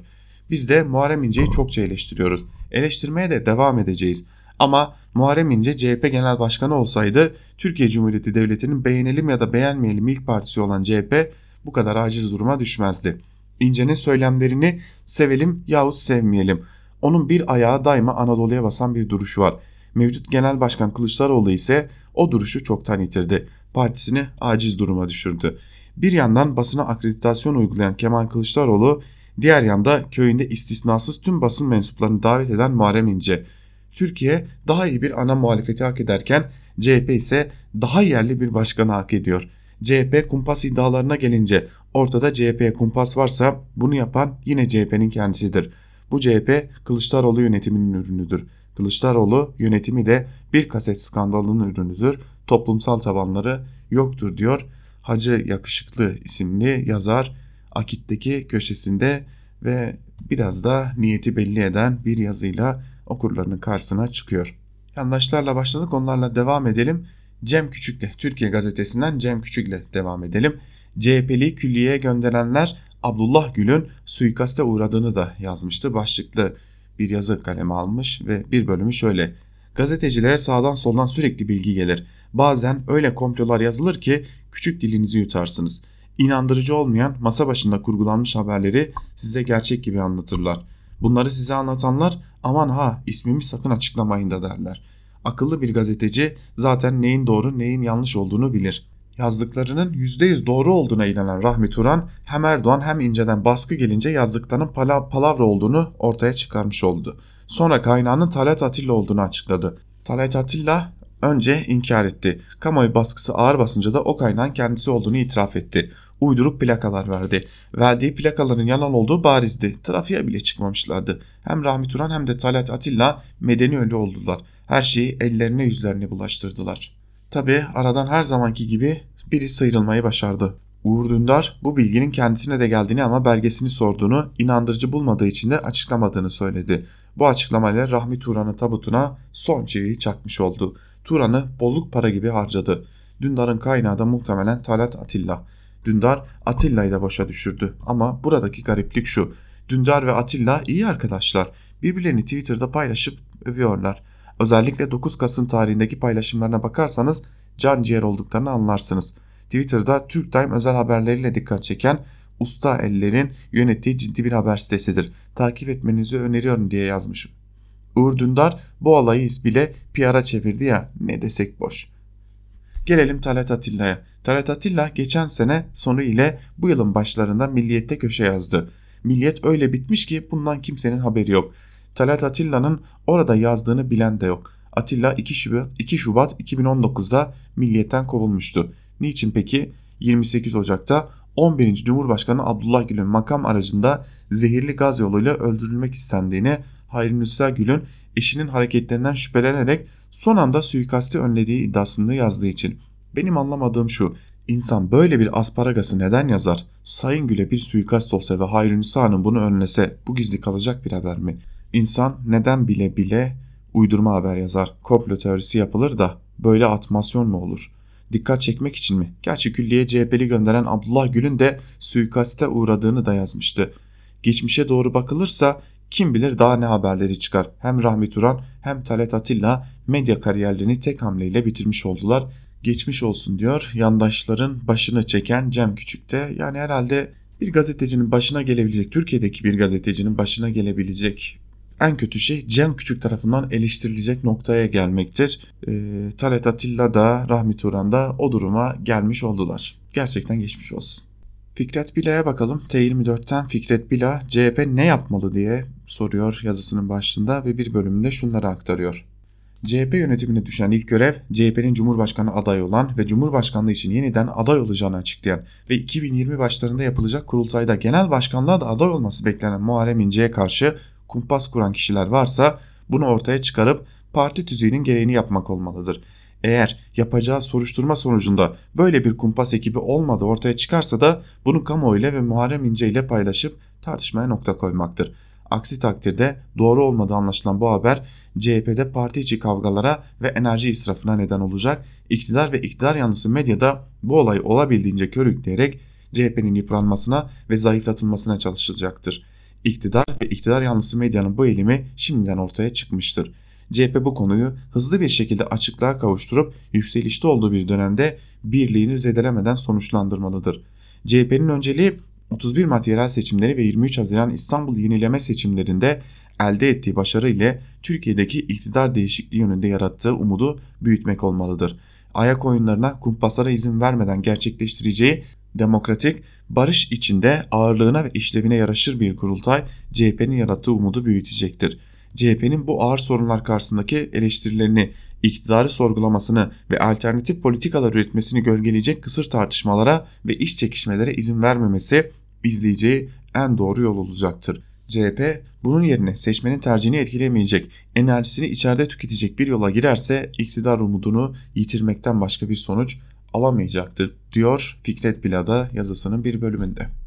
Biz de Muharrem İnce'yi çokça eleştiriyoruz. Eleştirmeye de devam edeceğiz. Ama Muharrem İnce CHP Genel Başkanı olsaydı Türkiye Cumhuriyeti Devleti'nin beğenelim ya da beğenmeyelim ilk partisi olan CHP bu kadar aciz duruma düşmezdi. İnce'nin söylemlerini sevelim yahut sevmeyelim. Onun bir ayağı daima Anadolu'ya basan bir duruşu var. Mevcut Genel Başkan Kılıçdaroğlu ise o duruşu çoktan yitirdi. Partisini aciz duruma düşürdü. Bir yandan basına akreditasyon uygulayan Kemal Kılıçdaroğlu, diğer yanda köyünde istisnasız tüm basın mensuplarını davet eden Muharrem İnce. Türkiye daha iyi bir ana muhalefeti hak ederken CHP ise daha yerli bir başkanı hak ediyor. CHP kumpas iddialarına gelince ortada CHP kumpas varsa bunu yapan yine CHP'nin kendisidir. Bu CHP Kılıçdaroğlu yönetiminin ürünüdür. Kılıçdaroğlu yönetimi de bir kaset skandalının ürünüdür. Toplumsal tabanları yoktur diyor. Hacı Yakışıklı isimli yazar Akit'teki köşesinde ve biraz da niyeti belli eden bir yazıyla okurlarının karşısına çıkıyor. Yandaşlarla başladık onlarla devam edelim. Cem Küçük'le Türkiye gazetesinden Cem Küçük'le devam edelim. CHP'li külliyeye gönderenler Abdullah Gül'ün suikaste uğradığını da yazmıştı. Başlıklı bir yazı kaleme almış ve bir bölümü şöyle. Gazetecilere sağdan soldan sürekli bilgi gelir. Bazen öyle komplolar yazılır ki küçük dilinizi yutarsınız. İnandırıcı olmayan masa başında kurgulanmış haberleri size gerçek gibi anlatırlar. Bunları size anlatanlar aman ha ismimi sakın açıklamayın da derler. Akıllı bir gazeteci zaten neyin doğru neyin yanlış olduğunu bilir. Yazdıklarının %100 doğru olduğuna inanan Rahmi Turan hem Erdoğan hem İnce'den baskı gelince yazdıklarının pala palavra olduğunu ortaya çıkarmış oldu. Sonra kaynağının Talat Atilla olduğunu açıkladı. Talat Atilla önce inkar etti. Kamuoyu baskısı ağır basınca da o kaynağın kendisi olduğunu itiraf etti. Uydurup plakalar verdi. Verdiği plakaların yalan olduğu barizdi. Trafiğe bile çıkmamışlardı. Hem Rahmi Turan hem de Talat Atilla medeni ölü oldular. Her şeyi ellerine yüzlerine bulaştırdılar. Tabi aradan her zamanki gibi biri sıyrılmayı başardı. Uğur Dündar bu bilginin kendisine de geldiğini ama belgesini sorduğunu, inandırıcı bulmadığı için de açıklamadığını söyledi. Bu açıklamayla Rahmi Turan'ın tabutuna son çiviyi çakmış oldu. Turan'ı bozuk para gibi harcadı. Dündar'ın kaynağı da muhtemelen Talat Atilla. Dündar Atilla'yı da başa düşürdü ama buradaki gariplik şu. Dündar ve Atilla iyi arkadaşlar. Birbirlerini Twitter'da paylaşıp övüyorlar. Özellikle 9 Kasım tarihindeki paylaşımlarına bakarsanız can ciğer olduklarını anlarsınız. Twitter'da Türk Time özel haberleriyle dikkat çeken usta ellerin yönettiği ciddi bir haber sitesidir. Takip etmenizi öneriyorum diye yazmışım. Uğur Dündar bu olayı bile PR'a çevirdi ya ne desek boş. Gelelim Talat Atilla'ya. Talat Atilla geçen sene sonu ile bu yılın başlarında Milliyet'te köşe yazdı. Milliyet öyle bitmiş ki bundan kimsenin haberi yok. Talat Atilla'nın orada yazdığını bilen de yok. Atilla 2 Şubat, 2 Şubat 2019'da Milliyet'ten kovulmuştu. Niçin peki? 28 Ocak'ta 11. Cumhurbaşkanı Abdullah Gül'ün makam aracında zehirli gaz yoluyla öldürülmek istendiğini Hayrünisa Gül'ün eşinin hareketlerinden şüphelenerek son anda suikasti önlediği iddiasında yazdığı için. Benim anlamadığım şu, insan böyle bir asparagası neden yazar? Sayın Gül'e bir suikast olsa ve Hayrünisa Hanım bunu önlese bu gizli kalacak bir haber mi? İnsan neden bile bile uydurma haber yazar, komplo teorisi yapılır da böyle atmasyon mu olur? Dikkat çekmek için mi? Gerçi külliye CHP'li gönderen Abdullah Gül'ün de suikaste uğradığını da yazmıştı. Geçmişe doğru bakılırsa Kim bilir daha ne haberleri çıkar. Hem Rahmi Turan hem Talat Atilla medya kariyerlerini tek hamleyle bitirmiş oldular. Geçmiş olsun diyor yandaşların başını çeken Cem Küçük'te. Yani herhalde bir gazetecinin başına gelebilecek, Türkiye'deki bir gazetecinin başına gelebilecek en kötü şey Cem Küçük tarafından eleştirilecek noktaya gelmektir. E, Talat Atilla da Rahmi Turan da o duruma gelmiş oldular. Gerçekten geçmiş olsun. Fikret Bila'ya bakalım. T24'ten Fikret Bila CHP ne yapmalı diye soruyor yazısının başında ve bir bölümünde şunları aktarıyor. CHP yönetimine düşen ilk görev CHP'nin Cumhurbaşkanı adayı olan ve Cumhurbaşkanlığı için yeniden aday olacağını açıklayan ve 2020 başlarında yapılacak kurultayda genel başkanlığa da aday olması beklenen Muharrem İnce'ye karşı kumpas kuran kişiler varsa bunu ortaya çıkarıp parti tüzüğünün gereğini yapmak olmalıdır. Eğer yapacağı soruşturma sonucunda böyle bir kumpas ekibi olmadığı ortaya çıkarsa da bunu kamuoyuyla ve Muharrem İnce ile paylaşıp tartışmaya nokta koymaktır. Aksi takdirde doğru olmadığı anlaşılan bu haber CHP'de parti içi kavgalara ve enerji israfına neden olacak. İktidar ve iktidar yanlısı medyada bu olayı olabildiğince körükleyerek CHP'nin yıpranmasına ve zayıflatılmasına çalışılacaktır. İktidar ve iktidar yanlısı medyanın bu eğilimi şimdiden ortaya çıkmıştır. CHP bu konuyu hızlı bir şekilde açıklığa kavuşturup yükselişte olduğu bir dönemde birliğini zedelemeden sonuçlandırmalıdır. CHP'nin önceliği 31 Mart yerel seçimleri ve 23 Haziran İstanbul yenileme seçimlerinde elde ettiği başarı ile Türkiye'deki iktidar değişikliği yönünde yarattığı umudu büyütmek olmalıdır. Ayak oyunlarına kumpaslara izin vermeden gerçekleştireceği demokratik, barış içinde ağırlığına ve işlevine yaraşır bir kurultay CHP'nin yarattığı umudu büyütecektir. CHP'nin bu ağır sorunlar karşısındaki eleştirilerini, iktidarı sorgulamasını ve alternatif politikalar üretmesini gölgeleyecek kısır tartışmalara ve iş çekişmelere izin vermemesi izleyeceği en doğru yol olacaktır. CHP bunun yerine seçmenin tercihini etkilemeyecek, enerjisini içeride tüketecek bir yola girerse iktidar umudunu yitirmekten başka bir sonuç alamayacaktır diyor Fikret Bila'da yazısının bir bölümünde.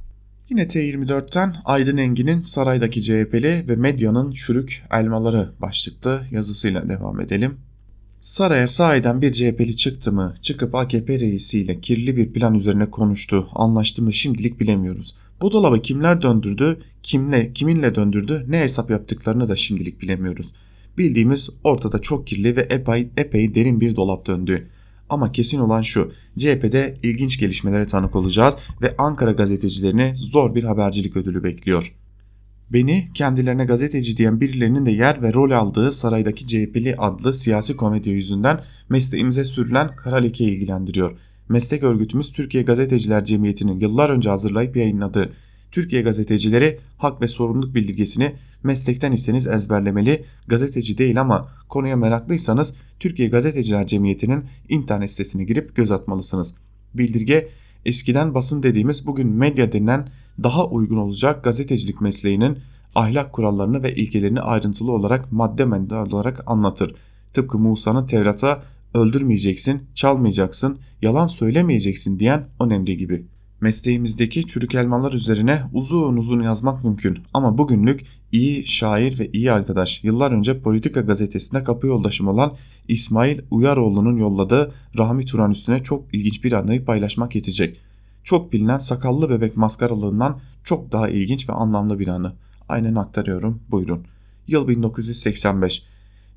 Yine T24'ten Aydın Engin'in saraydaki CHP'li ve medyanın çürük elmaları başlıklı yazısıyla devam edelim. Saraya sahiden bir CHP'li çıktı mı, çıkıp AKP reisiyle kirli bir plan üzerine konuştu, anlaştı mı şimdilik bilemiyoruz. Bu dolabı kimler döndürdü, kimle, kiminle döndürdü, ne hesap yaptıklarını da şimdilik bilemiyoruz. Bildiğimiz ortada çok kirli ve epey, epey derin bir dolap döndü. Ama kesin olan şu, CHP'de ilginç gelişmelere tanık olacağız ve Ankara gazetecilerini zor bir habercilik ödülü bekliyor. Beni kendilerine gazeteci diyen birilerinin de yer ve rol aldığı Saraydaki CHP'li adlı siyasi komedi yüzünden mesleğimize sürülen kara leke ilgilendiriyor. Meslek örgütümüz Türkiye Gazeteciler Cemiyeti'nin yıllar önce hazırlayıp yayınladığı Türkiye gazetecileri hak ve sorumluluk bildirgesini meslekten iseniz ezberlemeli, gazeteci değil ama konuya meraklıysanız Türkiye Gazeteciler Cemiyeti'nin internet sitesine girip göz atmalısınız. Bildirge eskiden basın dediğimiz bugün medya denilen daha uygun olacak gazetecilik mesleğinin ahlak kurallarını ve ilkelerini ayrıntılı olarak madde madde olarak anlatır. Tıpkı Musa'nın Tevrat'a öldürmeyeceksin, çalmayacaksın, yalan söylemeyeceksin diyen önemli gibi. Mesleğimizdeki çürük elmalar üzerine uzun uzun yazmak mümkün ama bugünlük iyi şair ve iyi arkadaş yıllar önce Politika gazetesinde kapı yoldaşım olan İsmail Uyaroğlu'nun yolladığı Rahmi Turan üstüne çok ilginç bir anıyı paylaşmak yetecek. Çok bilinen sakallı bebek maskaralığından çok daha ilginç ve anlamlı bir anı. Aynen aktarıyorum buyurun. Yıl 1985.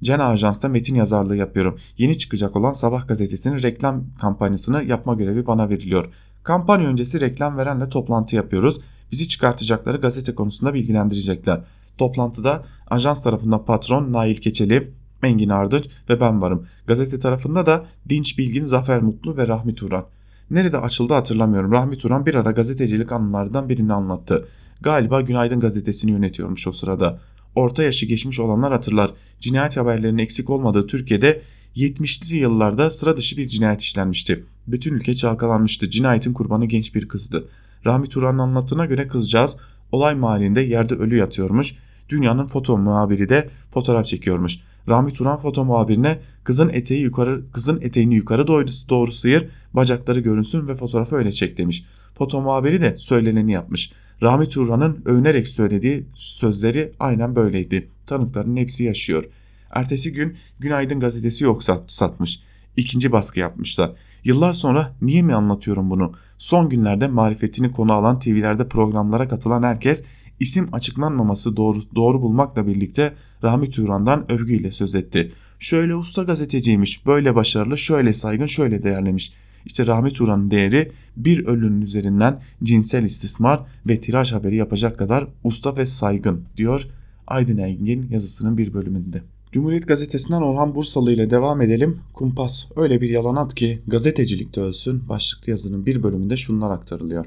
Cena Ajans'ta metin yazarlığı yapıyorum. Yeni çıkacak olan Sabah gazetesinin reklam kampanyasını yapma görevi bana veriliyor. Kampanya öncesi reklam verenle toplantı yapıyoruz. Bizi çıkartacakları gazete konusunda bilgilendirecekler. Toplantıda ajans tarafından patron Nail Keçeli, Engin Ardıç ve ben varım. Gazete tarafında da Dinç Bilgin, Zafer Mutlu ve Rahmi Turan. Nerede açıldı hatırlamıyorum. Rahmi Turan bir ara gazetecilik anılardan birini anlattı. Galiba Günaydın gazetesini yönetiyormuş o sırada. Orta yaşı geçmiş olanlar hatırlar. Cinayet haberlerinin eksik olmadığı Türkiye'de 70'li yıllarda sıra dışı bir cinayet işlenmişti. Bütün ülke çalkalanmıştı. Cinayetin kurbanı genç bir kızdı. Rahmi Turan'ın anlattığına göre kızcağız olay mahallinde yerde ölü yatıyormuş. Dünyanın foto muhabiri de fotoğraf çekiyormuş. Rahmi Turan foto muhabirine kızın eteği yukarı kızın eteğini yukarı doğru, doğru sıyır, bacakları görünsün ve fotoğrafı öyle çek demiş. Foto muhabiri de söyleneni yapmış. Rahmi Turan'ın övünerek söylediği sözleri aynen böyleydi. Tanıkların hepsi yaşıyor. Ertesi gün Günaydın gazetesi yok satmış. İkinci baskı yapmışlar. Yıllar sonra niye mi anlatıyorum bunu? Son günlerde marifetini konu alan TV'lerde programlara katılan herkes isim açıklanmaması doğru, doğru bulmakla birlikte Rahmi Turan'dan övgüyle söz etti. Şöyle usta gazeteciymiş, böyle başarılı, şöyle saygın, şöyle değerlemiş. İşte Rahmi Turan'ın değeri bir ölünün üzerinden cinsel istismar ve tiraj haberi yapacak kadar usta ve saygın diyor Aydın Engin yazısının bir bölümünde. Cumhuriyet Gazetesi'nden Orhan Bursalı ile devam edelim. Kumpas öyle bir yalan at ki gazetecilikte ölsün başlıklı yazının bir bölümünde şunlar aktarılıyor.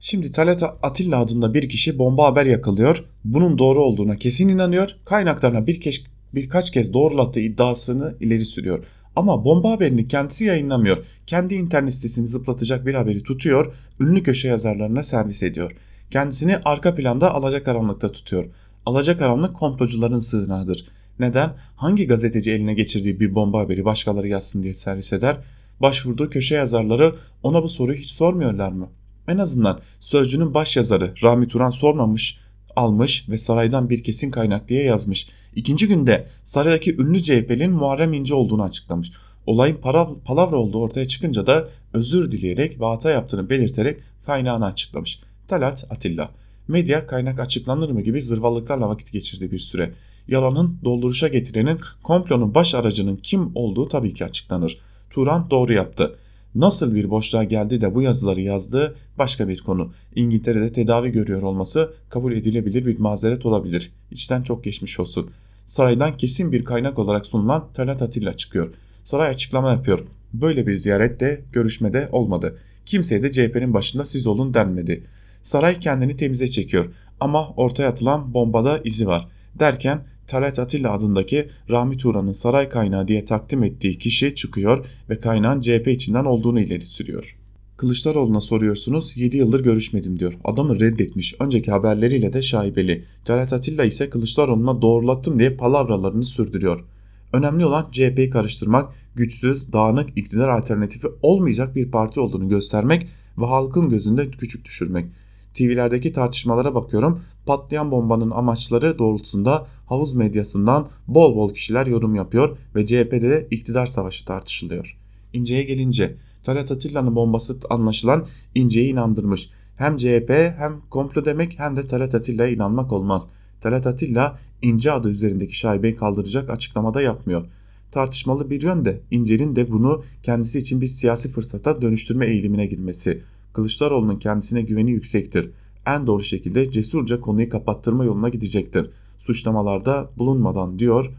Şimdi Talat Atilla adında bir kişi bomba haber yakalıyor. Bunun doğru olduğuna kesin inanıyor. Kaynaklarına bir kez, birkaç kez doğrulattığı iddiasını ileri sürüyor. Ama bomba haberini kendisi yayınlamıyor. Kendi internet sitesini zıplatacak bir haberi tutuyor. Ünlü köşe yazarlarına servis ediyor. Kendisini arka planda alacakaranlıkta tutuyor. Alacakaranlık komplocuların sığınağıdır. Neden? Hangi gazeteci eline geçirdiği bir bomba haberi başkaları yazsın diye servis eder? Başvurduğu köşe yazarları ona bu soruyu hiç sormuyorlar mı? En azından Sözcü'nün baş yazarı Rami Turan sormamış, almış ve saraydan bir kesin kaynak diye yazmış. İkinci günde saraydaki ünlü CHP'linin Muharrem İnce olduğunu açıklamış. Olayın palavra olduğu ortaya çıkınca da özür dileyerek ve hata yaptığını belirterek kaynağını açıklamış. Talat Atilla. Medya kaynak açıklanır mı gibi zırvalıklarla vakit geçirdi bir süre. Yalanın dolduruşa getirenin komplonun baş aracının kim olduğu tabii ki açıklanır. Turan doğru yaptı. Nasıl bir boşluğa geldi de bu yazıları yazdı başka bir konu. İngiltere'de tedavi görüyor olması kabul edilebilir bir mazeret olabilir. İçten çok geçmiş olsun. Saraydan kesin bir kaynak olarak sunulan Talat Atilla çıkıyor. Saray açıklama yapıyor. Böyle bir ziyarette görüşmede olmadı. Kimseye de CHP'nin başında siz olun denmedi. Saray kendini temize çekiyor ama ortaya atılan bombada izi var. Derken Talat Atilla adındaki Rami Turan'ın saray kaynağı diye takdim ettiği kişi çıkıyor ve kaynağın CHP içinden olduğunu ileri sürüyor. Kılıçdaroğlu'na soruyorsunuz 7 yıldır görüşmedim diyor. Adamı reddetmiş. Önceki haberleriyle de şaibeli. Talat Atilla ise Kılıçdaroğlu'na doğrulattım diye palavralarını sürdürüyor. Önemli olan CHP'yi karıştırmak, güçsüz, dağınık, iktidar alternatifi olmayacak bir parti olduğunu göstermek ve halkın gözünde küçük düşürmek. TV'lerdeki tartışmalara bakıyorum. Patlayan bombanın amaçları doğrultusunda havuz medyasından bol bol kişiler yorum yapıyor ve CHP'de de iktidar savaşı tartışılıyor. İnce'ye gelince Talat Atilla'nın bombası anlaşılan İnce'yi inandırmış. Hem CHP hem komplo demek hem de Talat Atilla'ya inanmak olmaz. Talat Atilla İnce adı üzerindeki şaibeyi kaldıracak açıklamada yapmıyor. Tartışmalı bir yönde İnce'nin de bunu kendisi için bir siyasi fırsata dönüştürme eğilimine girmesi. Kılıçdaroğlu'nun kendisine güveni yüksektir. En doğru şekilde cesurca konuyu kapattırma yoluna gidecektir. Suçlamalarda bulunmadan diyor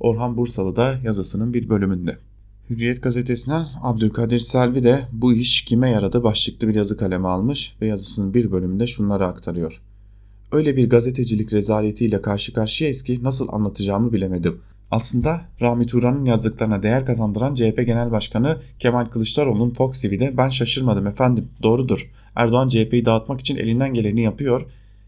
Orhan Bursalı da yazısının bir bölümünde. Hürriyet gazetesinden Abdülkadir Selvi de bu iş kime yaradı başlıklı bir yazı kaleme almış ve yazısının bir bölümünde şunları aktarıyor. Öyle bir gazetecilik rezaletiyle karşı karşıyayız ki nasıl anlatacağımı bilemedim. Aslında Rami Turan'ın yazdıklarına değer kazandıran CHP Genel Başkanı Kemal Kılıçdaroğlu'nun Fox TV'de ben şaşırmadım efendim doğrudur. Erdoğan CHP'yi dağıtmak için elinden geleni yapıyor.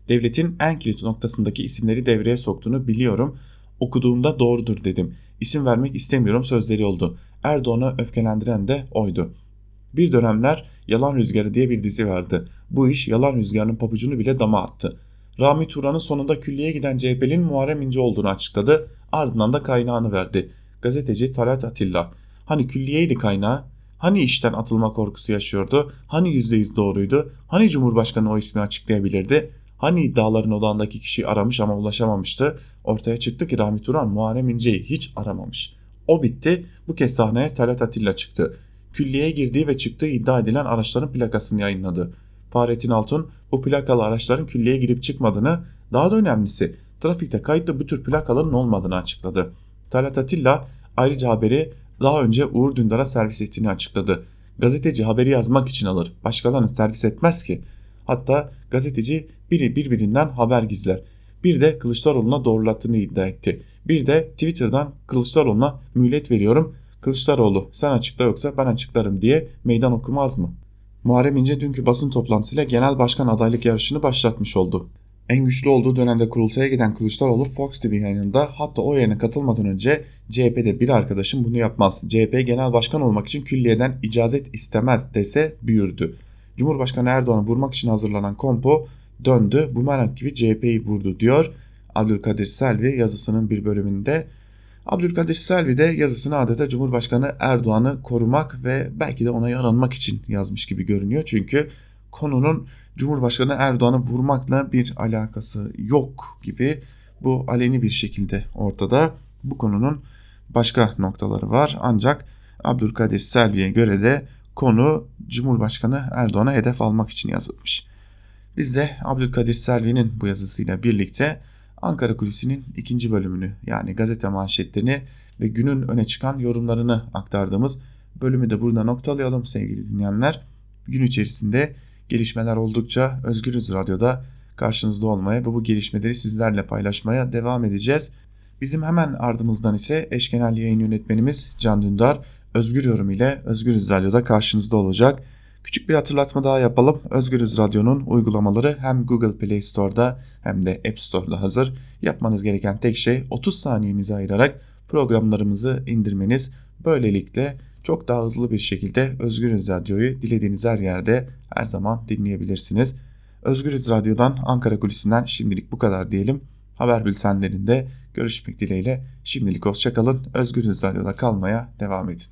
Devletin en kilit noktasındaki isimleri devreye soktuğunu biliyorum. Okuduğumda doğrudur dedim. İsim vermek istemiyorum sözleri oldu. Erdoğan'ı öfkelendiren de oydu. Bir dönemler Yalan Rüzgarı diye bir dizi vardı. Bu iş Yalan Rüzgarı'nın pabucunu bile dama attı. Rami Turan'ın sonunda külliyeye giden CHP'nin Muharrem İnce olduğunu açıkladı. Ardından da kaynağını verdi. Gazeteci Talat Atilla. Hani külliyeydi kaynağı? Hani işten atılma korkusu yaşıyordu? Hani %100 doğruydu? Hani Cumhurbaşkanı o ismi açıklayabilirdi? Hani iddiaların odağındaki kişiyi aramış ama ulaşamamıştı? Ortaya çıktı ki Rami Turan Muharrem İnce'yi hiç aramamış. O bitti. Bu kez sahneye Talat Atilla çıktı. Külliyeye girdiği ve çıktığı iddia edilen araçların plakasını yayınladı. Fahrettin Altun bu plakalı araçların külliyeye girip çıkmadığını, daha da önemlisi trafikte kayıtlı bu tür plakaların olmadığını açıkladı. Talat Atilla ayrıca haberi daha önce Uğur Dündar'a servis ettiğini açıkladı. Gazeteci haberi yazmak için alır, başkalarını servis etmez ki. Hatta gazeteci biri birbirinden haber gizler. Bir de Kılıçdaroğlu'na doğrulattığını iddia etti. Bir de Twitter'dan Kılıçdaroğlu'na mühlet veriyorum. Kılıçdaroğlu sen açıkla yoksa ben açıklarım diye meydan okumaz mı? Muharrem İnce dünkü basın toplantısıyla genel başkan adaylık yarışını başlatmış oldu. En güçlü olduğu dönemde kurultaya giden Kılıçdaroğlu Fox TV yayınında hatta o yayına katılmadan önce CHP'de bir arkadaşım bunu yapmaz. CHP genel başkan olmak için külliyeden icazet istemez dese büyürdü. Cumhurbaşkanı Erdoğan'ı vurmak için hazırlanan kompo döndü bumerang gibi CHP'yi vurdu diyor Abdülkadir Selvi yazısının bir bölümünde. Abdülkadir Selvi de yazısını adeta Cumhurbaşkanı Erdoğan'ı korumak ve belki de ona yaranmak için yazmış gibi görünüyor. Çünkü konunun Cumhurbaşkanı Erdoğan'ı vurmakla bir alakası yok gibi bu aleni bir şekilde ortada. Bu konunun başka noktaları var ancak Abdülkadir Selvi'ye göre de konu Cumhurbaşkanı Erdoğan'a hedef almak için yazılmış. Biz de Abdülkadir Selvi'nin bu yazısıyla birlikte Ankara Kulisi'nin ikinci bölümünü yani gazete manşetlerini ve günün öne çıkan yorumlarını aktardığımız bölümü de burada noktalayalım sevgili dinleyenler. Gün içerisinde gelişmeler oldukça Özgürüz Radyo'da karşınızda olmaya ve bu gelişmeleri sizlerle paylaşmaya devam edeceğiz. Bizim hemen ardımızdan ise eş genel yayın yönetmenimiz Can Dündar Özgür Yorum ile Özgürüz Radyo'da karşınızda olacak. Küçük bir hatırlatma daha yapalım. Özgürüz Radyo'nun uygulamaları hem Google Play Store'da hem de App Store'da hazır. Yapmanız gereken tek şey 30 saniyenizi ayırarak programlarımızı indirmeniz. Böylelikle çok daha hızlı bir şekilde Özgürüz Radyo'yu dilediğiniz her yerde her zaman dinleyebilirsiniz. Özgürüz Radyo'dan Ankara Kulisi'nden şimdilik bu kadar diyelim. Haber bültenlerinde görüşmek dileğiyle şimdilik hoşçakalın. Özgürüz Radyo'da kalmaya devam edin.